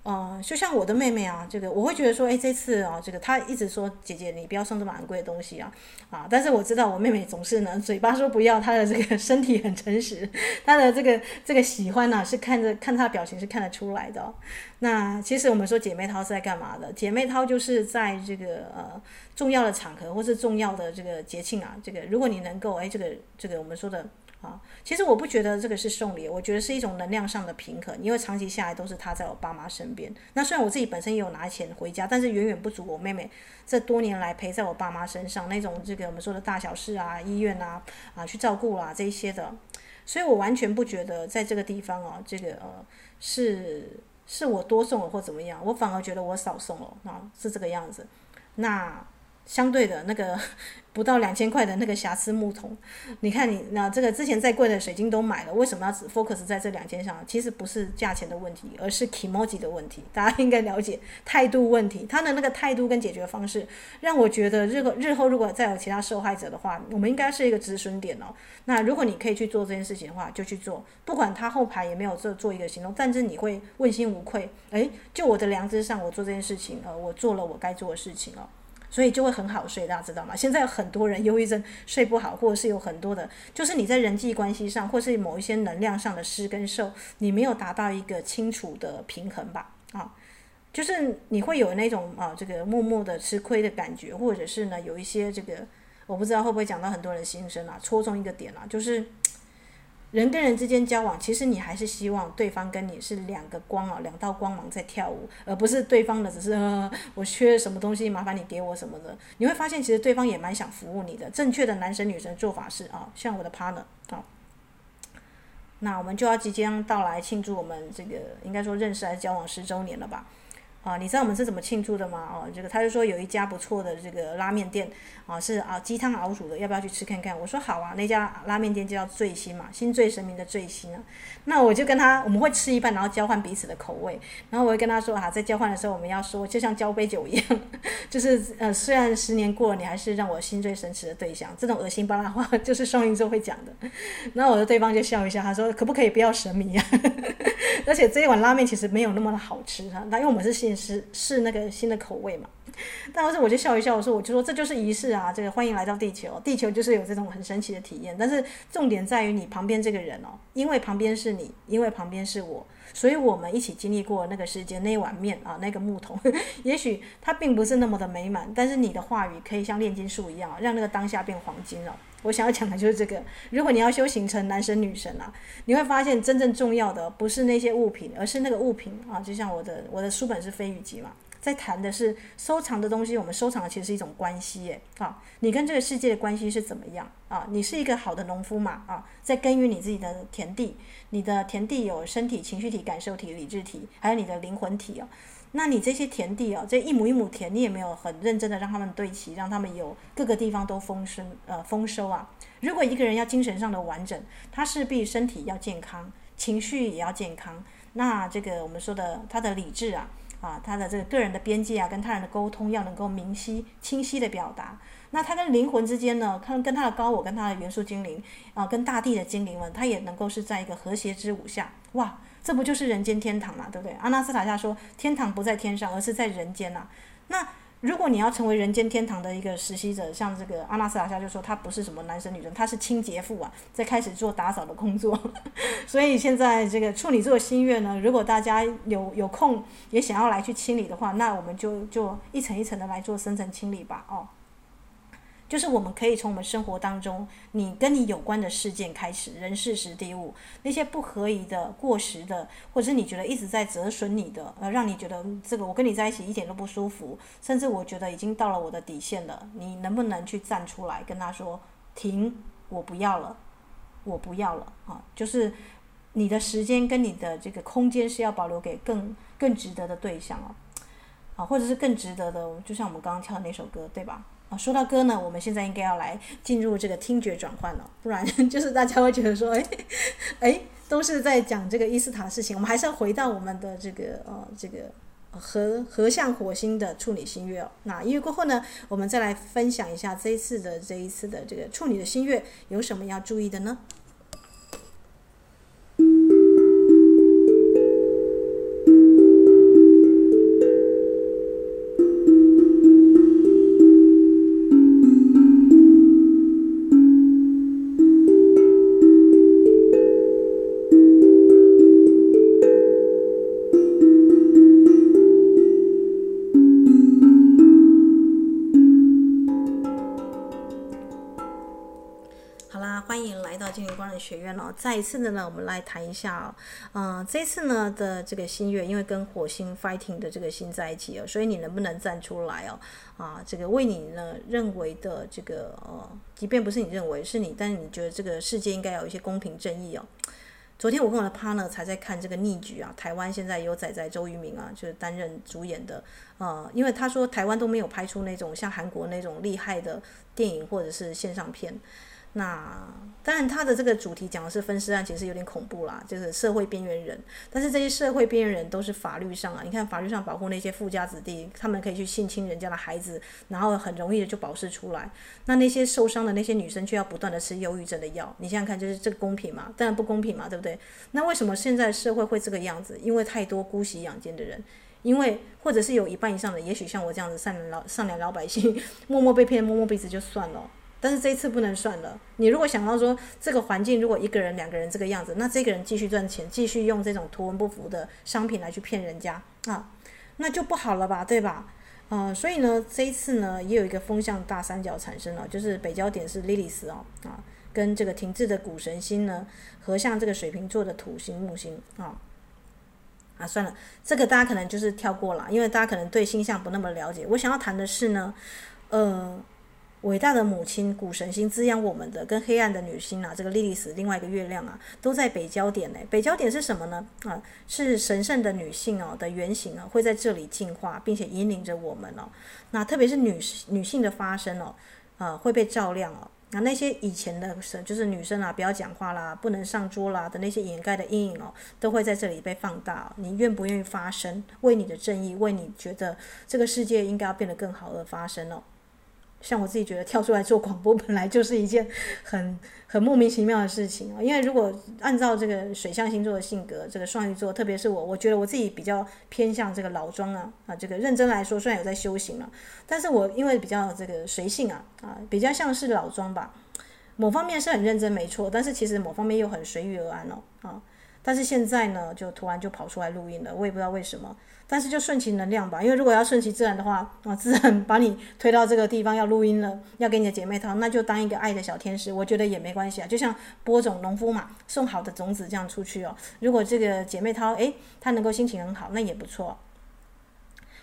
哦、就像我的妹妹啊，这个我会觉得说，哎，这次啊，这个她一直说姐姐你不要送这么昂贵的东西啊，啊，但是我知道我妹妹总是呢嘴巴说不要，她的这个 [LAUGHS] 身体很诚实，她的这个这个喜欢呢、是看着看她的表情是看得出来的、那其实我们说姐妹淘是在干嘛的？姐妹淘就是在这个呃重要的场合或是重要的这个节庆啊，这个如果你能够哎这个这个我们说的。啊，其实我不觉得这个是送礼，我觉得是一种能量上的平衡，因为长期下来都是他在我爸妈身边。那虽然我自己本身也有拿钱回家，但是远远不足我妹妹这多年来陪在我爸妈身上那种这个我们说的大小事啊、医院啊、啊去照顾啊这一些的。所以我完全不觉得在这个地方啊，这个呃是是我多送了或怎么样，我反而觉得我少送了啊，是这个样子。那相对的那个。不到两千块的那个瑕疵木桶，你看你那这个之前再贵的水晶都买了，为什么要只 focus 在这两件上？其实不是价钱的问题，而是 kimoji 的问题。大家应该了解态度问题，他的那个态度跟解决方式，让我觉得日后日后如果再有其他受害者的话，我们应该是一个止损点哦。那如果你可以去做这件事情的话，就去做，不管他后排也没有做做一个行动，但是你会问心无愧。诶，就我的良知上，我做这件事情，呃，我做了我该做的事情哦。所以就会很好睡，大家知道吗？现在有很多人忧郁症睡不好，或者是有很多的，就是你在人际关系上，或是某一些能量上的失跟受，你没有达到一个清楚的平衡吧？啊，就是你会有那种啊，这个默默的吃亏的感觉，或者是呢，有一些这个，我不知道会不会讲到很多人心声啊，戳中一个点啊，就是。人跟人之间交往，其实你还是希望对方跟你是两个光啊，两道光芒在跳舞，而不是对方的只是、呃、我缺什么东西，麻烦你给我什么的。你会发现，其实对方也蛮想服务你的。正确的男神女神做法是啊，像我的 partner 啊，那我们就要即将到来庆祝我们这个应该说认识还是交往十周年了吧。啊，你知道我们是怎么庆祝的吗？哦，这个他就说有一家不错的这个拉面店，啊，是啊鸡汤熬煮的，要不要去吃看看？我说好啊，那家拉面店就叫醉心嘛，心醉神迷的醉心啊。那我就跟他，我们会吃一半，然后交换彼此的口味。然后我会跟他说啊，在交换的时候，我们要说，就像交杯酒一样，[LAUGHS] 就是呃，虽然十年过了，你还是让我心醉神驰的对象。这种恶心巴拉话 [LAUGHS] 就是双鱼座会讲的。然后我的对方就笑一下，他说可不可以不要神秘啊？[LAUGHS] 而且这一碗拉面其实没有那么的好吃哈，那因为我们是新试试那个新的口味嘛。但是我就笑一笑，我说我就说这就是仪式啊，这个欢迎来到地球，地球就是有这种很神奇的体验。但是重点在于你旁边这个人哦，因为旁边是你，因为旁边是我，所以我们一起经历过那个时间，那一碗面啊，那个木桶，[LAUGHS] 也许它并不是那么的美满，但是你的话语可以像炼金术一样，让那个当下变黄金了。我想要讲的就是这个。如果你要修行成男神女神啊，你会发现真正重要的不是那些物品，而是那个物品啊。就像我的我的书本是飞羽集嘛，在谈的是收藏的东西。我们收藏的其实是一种关系耶啊，你跟这个世界的关系是怎么样啊？你是一个好的农夫嘛啊，在耕耘你自己的田地，你的田地有身体、情绪体、感受体、理智体，还有你的灵魂体啊。那你这些田地啊，这一亩一亩田，你也没有很认真的让他们对齐，让他们有各个地方都丰收，呃，丰收啊。如果一个人要精神上的完整，他势必身体要健康，情绪也要健康。那这个我们说的他的理智啊，啊，他的这个个人的边界啊，跟他人的沟通要能够明晰、清晰的表达。那他跟灵魂之间呢，他跟他的高我、跟他的元素精灵啊，跟大地的精灵们，他也能够是在一个和谐之舞下，哇！这不就是人间天堂嘛，对不对？阿纳斯塔夏说，天堂不在天上，而是在人间呐、那如果你要成为人间天堂的一个实习者，像这个阿纳斯塔夏就说，他不是什么男生女生，他是清洁妇啊，在开始做打扫的工作。[LAUGHS] 所以现在这个处女座新月呢，如果大家有有空也想要来去清理的话，那我们就就一层一层的来做深层清理吧，哦。就是我们可以从我们生活当中，你跟你有关的事件开始，人事时地物，那些不合宜的、过时的，或者是你觉得一直在折损你的，呃，让你觉得这个我跟你在一起一点都不舒服，甚至我觉得已经到了我的底线了，你能不能去站出来跟他说停，我不要了，我不要了啊！就是你的时间跟你的这个空间是要保留给更更值得的对象哦，啊，或者是更值得的，就像我们刚刚跳的那首歌，对吧？啊，说到歌呢，我们现在应该要来进入这个听觉转换了，不然 [LAUGHS] 就是大家会觉得说，哎，哎，都是在讲这个伊斯塔的事情。我们还是要回到我们的这个呃这个合合相火星的处女星月哦。那音乐过后呢，我们再来分享一下这一次的这一次的这个处女的星月有什么要注意的呢？再一次的呢，我们来谈一下哦，嗯、呃，这次呢的这个新月，因为跟火星 fighting 的这个星在一起哦，所以你能不能站出来哦？啊，这个为你呢认为的这个呃，即便不是你认为是你，但是你觉得这个世界应该有一些公平正义哦。昨天我跟我的 partner 才在看这个逆局啊，台湾现在有仔仔周渝民啊，就是担任主演的，呃，因为他说台湾都没有拍出那种像韩国那种厉害的电影或者是线上片。那当然，他的这个主题讲的是分尸案，其实有点恐怖啦，就是社会边缘人。但是这些社会边缘人都是法律上啊，你看法律上保护那些富家子弟，他们可以去性侵人家的孩子，然后很容易的就保释出来。那那些受伤的那些女生却要不断的吃忧郁症的药，你想想看，就是这个公平吗？当然不公平嘛，对不对？那为什么现在社会会这个样子？因为太多姑息养奸的人，因为或者是有一半以上的，也许像我这样子善良老善良老百姓，[LAUGHS] 默默被骗，摸摸鼻子就算了。但是这一次不能算了。你如果想到说这个环境，如果一个人、两个人这个样子，那这个人继续赚钱，继续用这种图文不符的商品来去骗人家啊，那就不好了吧，对吧？呃，所以呢，这一次呢，也有一个风向大三角产生了，就是北焦点是莉莉丝哦啊，跟这个停滞的谷神星呢合向这个水瓶座的土星木星啊啊，算了，这个大家可能就是跳过了，因为大家可能对星象不那么了解。我想要谈的是呢，呃。伟大的母亲谷神星滋养我们的，跟黑暗的女星啊，这个莉莉丝，另外一个月亮啊，都在北焦点呢。北焦点是什么呢？啊，是神圣的女性哦的原型啊，会在这里进化，并且引领着我们哦。那特别是女女性的发声哦，啊，会被照亮哦。那那些以前的神，就是女生啊，不要讲话啦，不能上桌啦的那些掩盖的阴影哦，都会在这里被放大。你愿不愿意发声，为你的正义，为你觉得这个世界应该要变得更好而发声哦？像我自己觉得跳出来做广播本来就是一件很很莫名其妙的事情啊，因为如果按照这个水象星座的性格，这个双鱼座，特别是我，我觉得我自己比较偏向这个老庄啊啊，这个认真来说，虽然有在修行了，但是我因为比较这个随性啊啊，比较像是老庄吧，某方面是很认真没错，但是其实某方面又很随遇而安哦啊，但是现在呢，就突然就跑出来录音了，我也不知道为什么。但是就顺其能量吧，因为如果要顺其自然的话，啊，自然把你推到这个地方要录音了，要给你的姐妹淘，那就当一个爱的小天使，我觉得也没关系啊。就像播种农夫嘛，送好的种子这样出去哦。如果这个姐妹淘，诶，她能够心情很好，那也不错。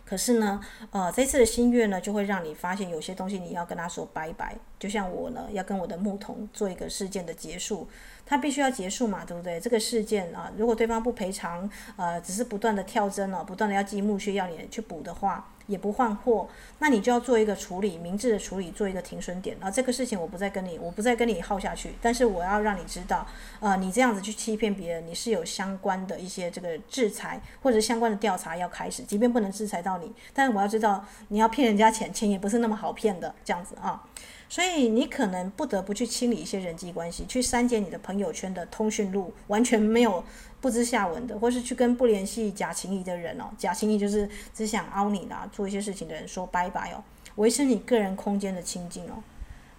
可是呢，呃，这次的心月呢，就会让你发现有些东西你要跟他说拜拜。就像我呢，要跟我的牧童做一个事件的结束。他必须要结束嘛，对不对？这个事件啊，如果对方不赔偿，呃，只是不断的跳针哦，不断的要积木屑要你去补的话，也不换货，那你就要做一个处理，明智的处理，做一个停损点。啊，这个事情我不再跟你，我不再跟你耗下去，但是我要让你知道，呃，你这样子去欺骗别人，你是有相关的一些这个制裁或者相关的调查要开始，即便不能制裁到你，但是我要知道你要骗人家钱，钱也不是那么好骗的，这样子啊。所以你可能不得不去清理一些人际关系，去删减你的朋友圈的通讯录，完全没有不知下文的，或是去跟不联系假情谊的人哦，假情谊就是只想凹你啦，做一些事情的人说拜拜哦，维持你个人空间的清净哦。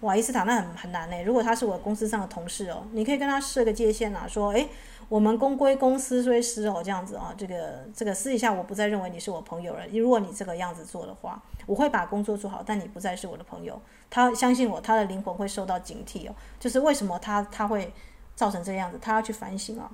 哇，伊斯塔那很很难呢。如果他是我公司上的同事哦，你可以跟他设个界限啊，说诶。我们公归公，私归私哦，这样子啊，这个这个私底下我不再认为你是我朋友了。如果你这个样子做的话，我会把工作做好，但你不再是我的朋友。他相信我，他的灵魂会受到警惕哦。就是为什么他他会造成这个样子，他要去反省啊。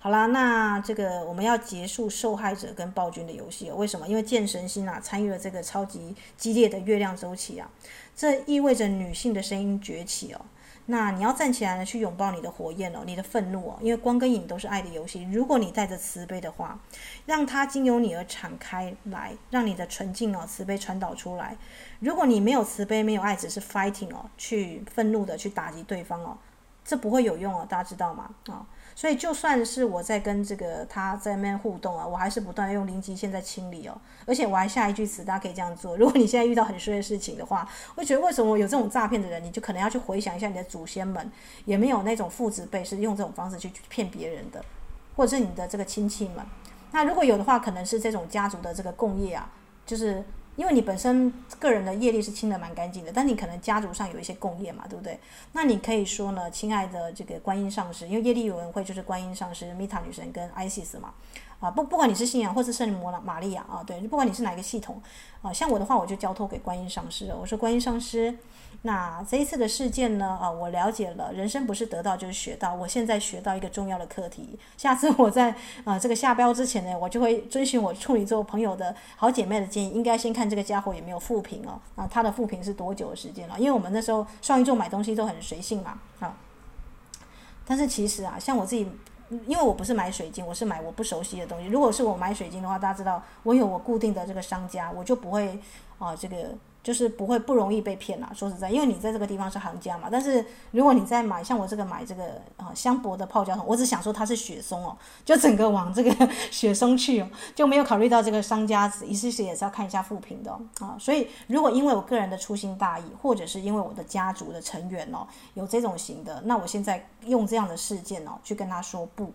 好啦，那这个我们要结束受害者跟暴君的游戏哦。为什么？因为剑神星啊参与了这个超级激烈的月亮周期啊，这意味着女性的声音崛起哦。那你要站起来呢，去拥抱你的火焰哦，你的愤怒哦，因为光跟影都是爱的游戏。如果你带着慈悲的话，让它经由你而敞开来，让你的纯净哦，慈悲传导出来。如果你没有慈悲，没有爱，只是 fighting 哦，去愤怒的去打击对方哦，这不会有用哦，大家知道吗？啊、哦。所以就算是我在跟这个他在那边互动啊，我还是不断用零极限在清理哦，而且我还下一句词，大家可以这样做。如果你现在遇到很衰的事情的话，我觉得为什么有这种诈骗的人，你就可能要去回想一下你的祖先们，也没有那种父子辈是用这种方式去骗别人的，或者是你的这个亲戚们。那如果有的话，可能是这种家族的这个共业啊，就是。因为你本身个人的业力是清的蛮干净的，但你可能家族上有一些共业嘛，对不对？那你可以说呢，亲爱的这个观音上师，因为业力委员会就是观音上师、米塔女神跟 ISIS 嘛，啊不不管你是信仰或是圣母玛利亚啊，对，不管你是哪个系统啊，像我的话我就交托给观音上师，我说观音上师。那这一次的事件呢？啊，我了解了，人生不是得到就是学到。我现在学到一个重要的课题，下次我在啊这个下标之前呢，我就会遵循我处女座朋友的好姐妹的建议，应该先看这个家伙有没有负评哦。啊，他的负评是多久的时间了？因为我们那时候双鱼座买东西都很随性嘛，啊。但是其实啊，像我自己，因为我不是买水晶，我是买我不熟悉的东西。如果是我买水晶的话，大家知道我有我固定的这个商家，我就不会啊这个。就是不会不容易被骗啦。说实在，因为你在这个地方是行家嘛。但是如果你在买像我这个买这个啊香博的泡胶桶，我只想说它是雪松哦，就整个往这个 [LAUGHS] 雪松去哦，就没有考虑到这个商家一时时也是要看一下负评的啊。所以如果因为我个人的粗心大意，或者是因为我的家族的成员哦有这种型的，那我现在用这样的事件哦去跟他说不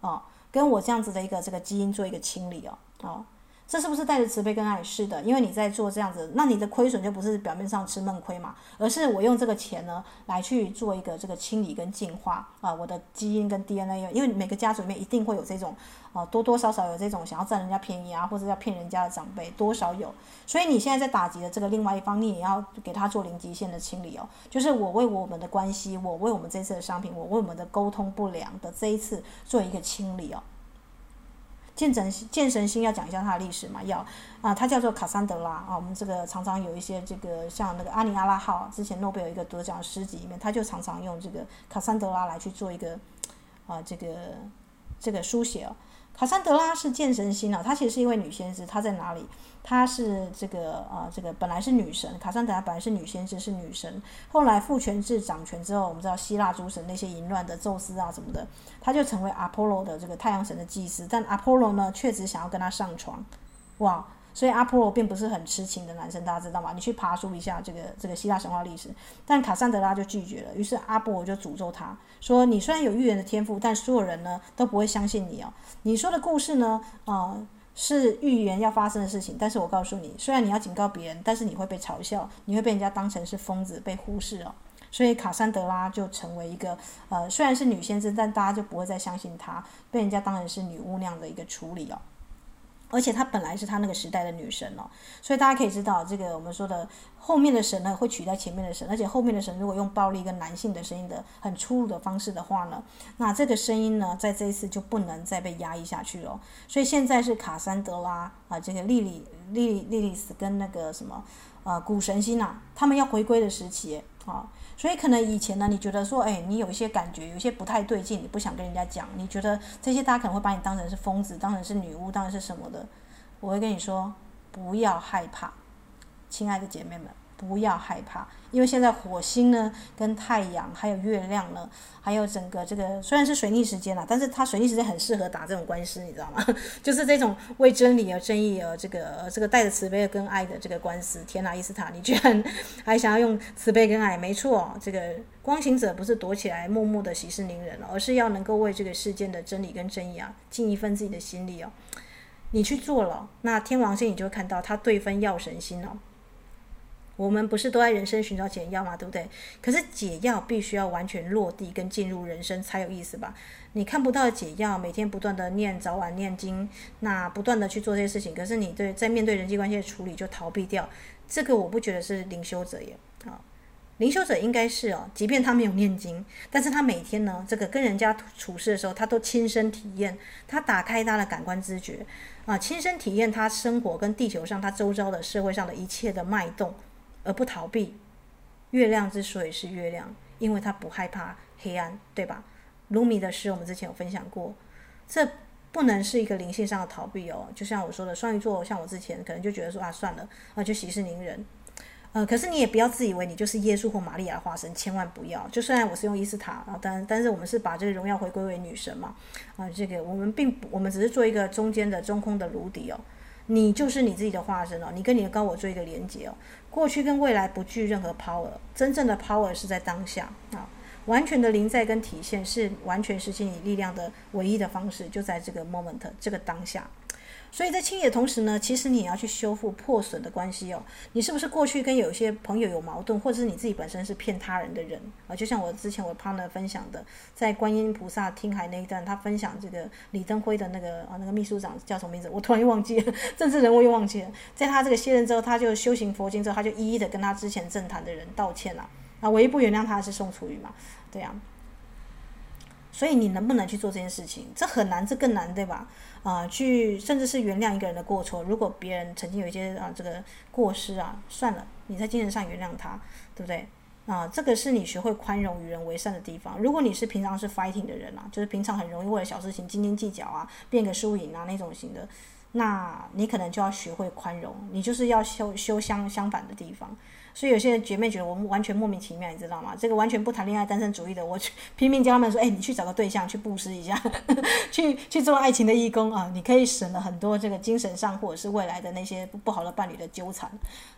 啊，跟我这样子的一个这个基因做一个清理哦啊。这是不是带着慈悲跟爱？是的，因为你在做这样子，那你的亏损就不是表面上吃闷亏嘛，而是我用这个钱呢来去做一个这个清理跟净化啊，我的基因跟 DNA，因为每个家族里面一定会有这种啊，多多少少有这种想要占人家便宜啊，或者要骗人家的长辈，多少有。所以你现在在打击的这个另外一方，你也要给他做零极限的清理哦，就是我为我们的关系，我为我们这次的商品，我为我们的沟通不良的这一次做一个清理哦。剑神剑神星要讲一下它的历史嘛？要啊，它叫做卡桑德拉啊。我们这个常常有一些这个像那个阿尼阿拉号，之前诺贝尔一个得奖诗集里面，他就常常用这个卡桑德拉来去做一个啊这个这个书写哦。卡珊德拉是剑神星啊，她其实是一位女先知，她在哪里？她是这个啊，这个本来是女神，卡珊德拉本来是女先知，是女神。后来父权制掌权之后，我们知道希腊诸神那些淫乱的宙斯啊什么的，她就成为阿波罗的这个太阳神的祭司。但阿波罗呢，确实想要跟她上床，哇！所以阿波罗并不是很痴情的男生，大家知道吗？你去爬书一下这个这个希腊神话历史。但卡珊德拉就拒绝了，于是阿波罗就诅咒他说：“你虽然有预言的天赋，但所有人呢都不会相信你哦。你说的故事呢，啊、呃，是预言要发生的事情。但是我告诉你，虽然你要警告别人，但是你会被嘲笑，你会被人家当成是疯子，被忽视哦。所以卡珊德拉就成为一个呃，虽然是女先知，但大家就不会再相信她，被人家当成是女巫那样的一个处理哦。”而且她本来是她那个时代的女神哦，所以大家可以知道，这个我们说的后面的神呢，会取代前面的神，而且后面的神如果用暴力跟男性的声音的很粗鲁的方式的话呢，那这个声音呢，在这一次就不能再被压抑下去了。所以现在是卡珊德拉啊，这个莉莉莉莉莉丝跟那个什么啊古神星啊，他们要回归的时期啊。所以可能以前呢，你觉得说，哎，你有一些感觉，有些不太对劲，你不想跟人家讲，你觉得这些大家可能会把你当成是疯子，当成是女巫，当成是什么的。我会跟你说，不要害怕，亲爱的姐妹们，不要害怕，因为现在火星呢，跟太阳还有月亮呢，还有整个这个虽然是水逆时间啦，但是它水逆时间很适合打这种官司，你知道吗？[LAUGHS] 就是这种为真理而正义而这个这个带着慈悲跟爱的这个官司。天哪，伊斯塔，你居然 [LAUGHS] 还想要用慈悲跟爱？没错，这个光行者不是躲起来默默的息事宁人，而是要能够为这个世间的真理跟正义啊，尽一份自己的心力哦。你去做了，那天王星你就会看到它对分药神星哦。我们不是都在人生寻找解药吗？对不对？可是解药必须要完全落地跟进入人生才有意思吧？你看不到解药，每天不断的念早晚念经，那不断的去做这些事情，可是你对在面对人际关系的处理就逃避掉，这个我不觉得是灵修者耶啊。灵修者应该是哦，即便他没有念经，但是他每天呢，这个跟人家处事的时候，他都亲身体验，他打开他的感官知觉，啊，亲身体验他生活跟地球上他周遭的社会上的一切的脉动，而不逃避。月亮之所以是月亮，因为他不害怕黑暗，对吧？卢米的诗我们之前有分享过，这不能是一个灵性上的逃避哦。就像我说的，双鱼座像我之前可能就觉得说啊，算了，啊，就息事宁人。呃，可是你也不要自以为你就是耶稣或玛利亚的化身，千万不要。就虽然我是用伊斯塔啊，但但是我们是把这个荣耀回归为女神嘛，啊，这个我们并不，我们只是做一个中间的中空的芦底哦。你就是你自己的化身哦，你跟你的高我做一个连接哦。过去跟未来不具任何 power，真正的 power 是在当下啊，完全的临在跟体现是完全实现你力量的唯一的方式，就在这个 moment 这个当下。所以在清理的同时呢，其实你也要去修复破损的关系哦。你是不是过去跟有些朋友有矛盾，或者是你自己本身是骗他人的人啊？就像我之前我 partner 分享的，在观音菩萨听海那一段，他分享这个李登辉的那个啊那个秘书长叫什么名字？我突然又忘记了，政治人物又忘记了。在他这个卸任之后，他就修行佛经之后，他就一一的跟他之前政坛的人道歉了。啊，唯一不原谅他的是宋楚瑜嘛？对呀。所以你能不能去做这件事情？这很难，这更难，对吧？啊、去甚至是原谅一个人的过错。如果别人曾经有一些啊这个过失啊，算了，你在精神上原谅他，对不对？啊，这个是你学会宽容、与人为善的地方。如果你是平常是 fighting 的人啊，就是平常很容易为了小事情斤斤计较啊，变个输赢啊那种型的，那你可能就要学会宽容，你就是要修修相相反的地方。所以有些人姐妹觉得我们完全莫名其妙，你知道吗？这个完全不谈恋爱、单身主义的，我去 [LAUGHS] 拼命教他们说：“哎，你去找个对象，去布施一下，[LAUGHS] 去去做爱情的义工啊，你可以省了很多这个精神上或者是未来的那些不好的伴侣的纠缠。”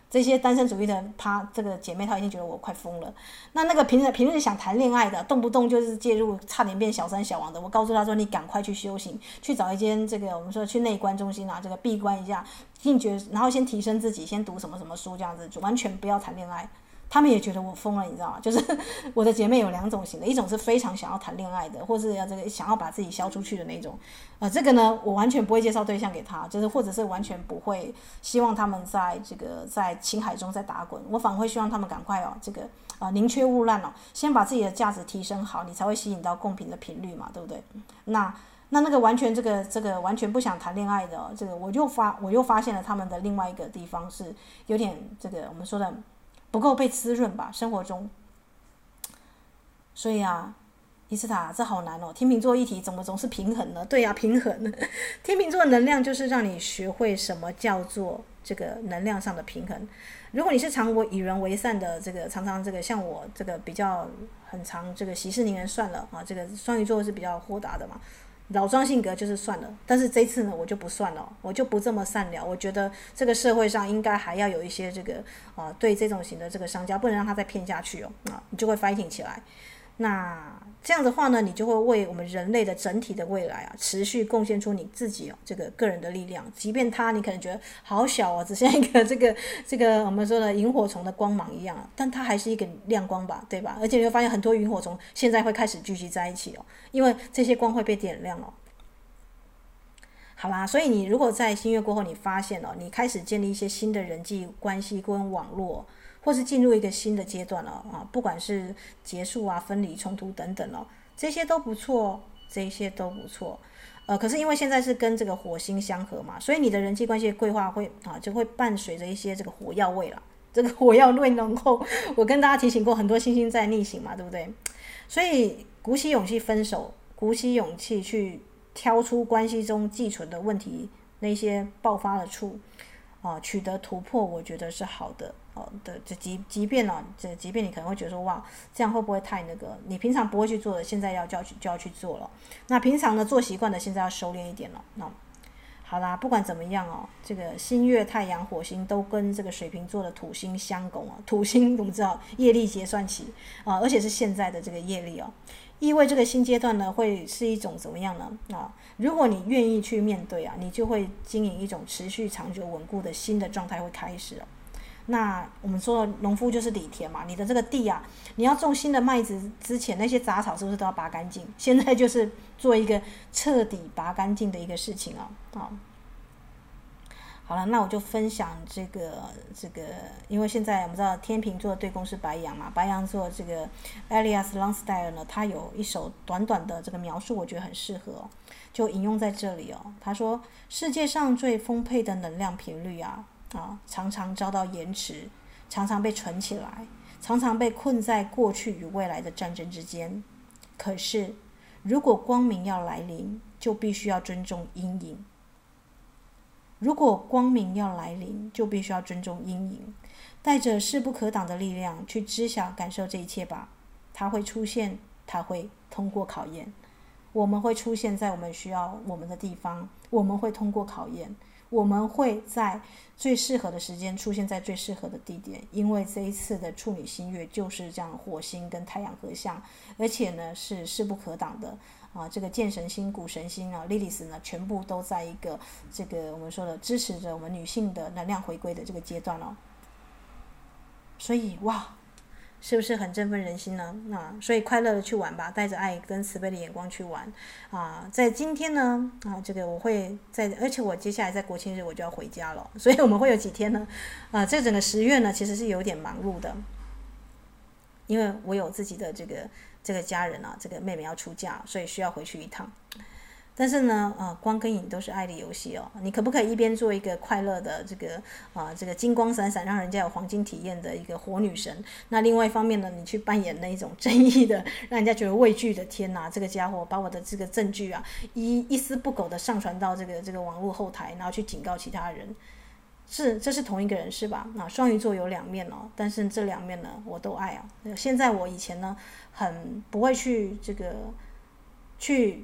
这些单身主义的，她这个姐妹她已经觉得我快疯了。那那个平时平时想谈恋爱的，动不动就是介入，差点变小三小王的，我告诉她说：“你赶快去修行，去找一间这个我们说去内观中心啊，这个闭关一下。”进觉，然后先提升自己，先读什么什么书，这样子就完全不要谈恋爱。他们也觉得我疯了，你知道吗？就是 [LAUGHS] 我的姐妹有两种型的，一种是非常想要谈恋爱的，或是要这个想要把自己消出去的那种。呃，这个呢，我完全不会介绍对象给他，就是或者是完全不会希望他们在这个在情海中在打滚。我反而会希望他们赶快哦，这个啊宁缺毋滥哦，先把自己的价值提升好，你才会吸引到共频的频率嘛，对不对？那。那那个完全这个这个完全不想谈恋爱的这个，我就发我又发现了他们的另外一个地方是有点这个我们说的不够被滋润吧，生活中。所以啊，伊斯塔这好难哦，天秤座一题怎么总是平衡呢？对呀，平衡。[LAUGHS] 天秤座能量就是让你学会什么叫做这个能量上的平衡。如果你是常为与人为善的，这个常常这个像我这个比较很常这个息事宁人算了啊，这个双鱼座是比较豁达的嘛。老庄性格就是算了，但是这次呢，我就不算了，我就不这么善良。我觉得这个社会上应该还要有一些这个啊、对这种型的这个商家，不能让他再骗下去哦，啊，你就会 fighting 起来。那这样的话呢，你就会为我们人类的整体的未来啊，持续贡献出你自己哦这个个人的力量。即便他你可能觉得好小哦，只像一个 [LAUGHS] 这个这个我们说的萤火虫的光芒一样，但它还是一个亮光吧，对吧？而且你会发现很多萤火虫现在会开始聚集在一起哦，因为这些光会被点亮哦。好啦，所以你如果在新月过后，你发现哦，你开始建立一些新的人际关系跟网络。或是进入一个新的阶段了啊，不管是结束啊、分离、冲突等等哦，这些都不错，这些都不错。呃，可是因为现在是跟这个火星相合嘛，所以你的人际关系规划会啊，就会伴随着一些这个火药味了。这个火药味浓厚，我跟大家提醒过，很多星星在逆行嘛，对不对？所以鼓起勇气分手，鼓起勇气去挑出关系中寄存的问题，那些爆发的处啊，取得突破，我觉得是好的。哦的，这即即便呢、哦，这即便你可能会觉得说，哇，这样会不会太那个？你平常不会去做的，现在要就要去就要去做了。那平常呢做习惯的，现在要收敛一点了。那好啦，不管怎么样哦，这个新月、太阳、火星都跟这个水瓶座的土星相拱啊。土星 [LAUGHS] 我们知道业力结算期啊，而且是现在的这个业力哦，意味这个新阶段呢会是一种怎么样呢？啊，如果你愿意去面对啊，你就会经营一种持续、长久、稳固的新的状态会开始哦。那我们说农夫就是犁田嘛，你的这个地啊，你要种新的麦子之前，那些杂草是不是都要拔干净？[LAUGHS] 现在就是做一个彻底拔干净的一个事情啊。好，好了，那我就分享这个这个，因为现在我们知道天秤座对宫是白羊嘛，白羊座这个 Elias l o n g s t y l e 呢，他有一首短短的这个描述，我觉得很适合，就引用在这里哦。他说：“世界上最丰沛的能量频率啊。”啊，常常遭到延迟，常常被存起来，常常被困在过去与未来的战争之间。可是，如果光明要来临，就必须要尊重阴影。如果光明要来临，就必须要尊重阴影，带着势不可挡的力量去知晓、感受这一切吧。它会出现，它会通过考验。我们会出现在我们需要我们的地方，我们会通过考验。我们会在最适合的时间出现在最适合的地点，因为这一次的处女星月就是这样，火星跟太阳合相，而且呢是势不可挡的啊！这个剑神星、谷神星啊、莉莉丝呢，全部都在一个这个我们说的支持着我们女性的能量回归的这个阶段哦。所以哇！是不是很振奋人心呢？啊，所以快乐的去玩吧，带着爱跟慈悲的眼光去玩啊！在今天呢，啊，这个我会在，而且我接下来在国庆日我就要回家了，[LAUGHS] 所以我们会有几天呢？啊，这整个十月呢，其实是有点忙碌的，因为我有自己的这个这个家人啊，这个妹妹要出嫁，所以需要回去一趟。但是呢，啊，光跟影都是爱的游戏哦。你可不可以一边做一个快乐的这个啊，这个金光闪闪，让人家有黄金体验的一个火女神？那另外一方面呢，你去扮演那一种正义的，让人家觉得畏惧的。天哪，这个家伙把我的这个证据啊，一一丝不苟的上传到这个这个网络后台，然后去警告其他人。是，这是同一个人是吧？那双鱼座有两面哦，但是这两面呢，我都爱啊。现在我以前呢，很不会去这个去。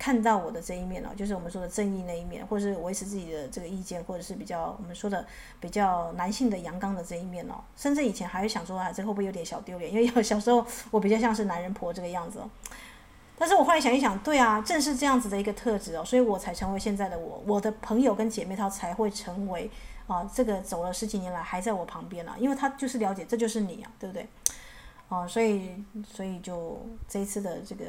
看到我的这一面了，就是我们说的正义那一面，或者是维持自己的这个意见，或者是比较我们说的比较男性的阳刚的这一面哦。甚至以前还会想说啊，这会不会有点小丢脸？因为小时候我比较像是男人婆这个样子。但是我后来想一想，对啊，正是这样子的一个特质哦，所以我才成为现在的我。我的朋友跟姐妹她才会成为啊，这个走了十几年来还在我旁边啊，因为她就是了解这就是你啊，对不对？哦，所以所以就这一次的这个。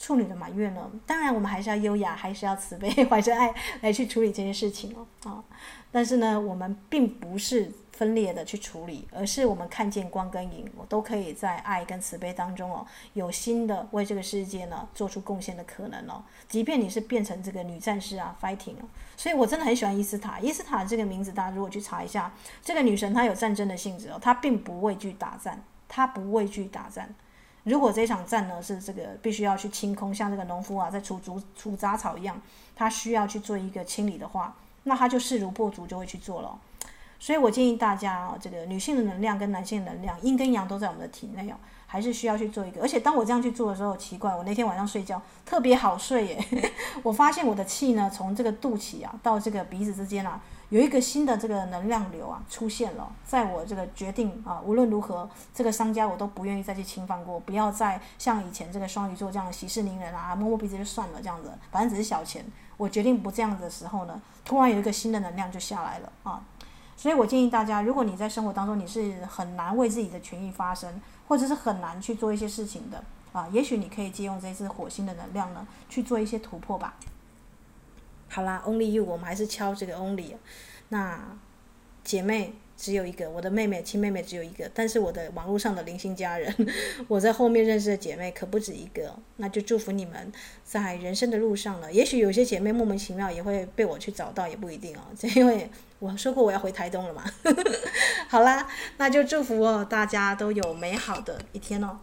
处女的满月呢，当然我们还是要优雅，[LAUGHS] 还是要慈悲，[LAUGHS] 怀着爱来去处理这些事情哦啊。但是呢，我们并不是分裂的去处理，而是我们看见光跟影，我都可以在爱跟慈悲当中哦，有新的为这个世界呢做出贡献的可能哦。即便你是变成这个女战士啊，fighting 哦，所以我真的很喜欢伊斯塔。伊斯塔这个名字，大家如果去查一下，这个女神她有战争的性质哦，她并不畏惧打战，她不畏惧打战。如果这场战呢是这个必须要去清空，像这个农夫啊在除除除杂草一样，他需要去做一个清理的话，那他就势如破竹就会去做了。所以我建议大家啊，这个女性的能量跟男性能量，阴跟阳都在我们的体内哦，还是需要去做一个。而且当我这样去做的时候，奇怪，我那天晚上睡觉特别好睡耶，[LAUGHS] 我发现我的气呢从这个肚脐啊到这个鼻子之间啊。有一个新的这个能量流啊出现了，在我这个决定啊，无论如何，这个商家我都不愿意再去侵犯过，不要再像以前这个双鱼座这样息事宁人啊，摸摸鼻子就算了这样子，反正只是小钱。我决定不这样子的时候呢，突然有一个新的能量就下来了啊，所以我建议大家，如果你在生活当中你是很难为自己的权益发声，或者是很难去做一些事情的啊，也许你可以借用这次火星的能量呢去做一些突破吧。好啦，Only you，我们还是敲这个 Only。那姐妹只有一个，我的妹妹亲妹妹只有一个，但是我的网络上的零星家人，[LAUGHS] 我在后面认识的姐妹可不止一个。那就祝福你们在人生的路上了。也许有些姐妹莫名其妙也会被我去找到，也不一定哦。[LAUGHS] 因为我说过我要回台东了嘛。[LAUGHS] 好啦，那就祝福哦，大家都有美好的一天哦。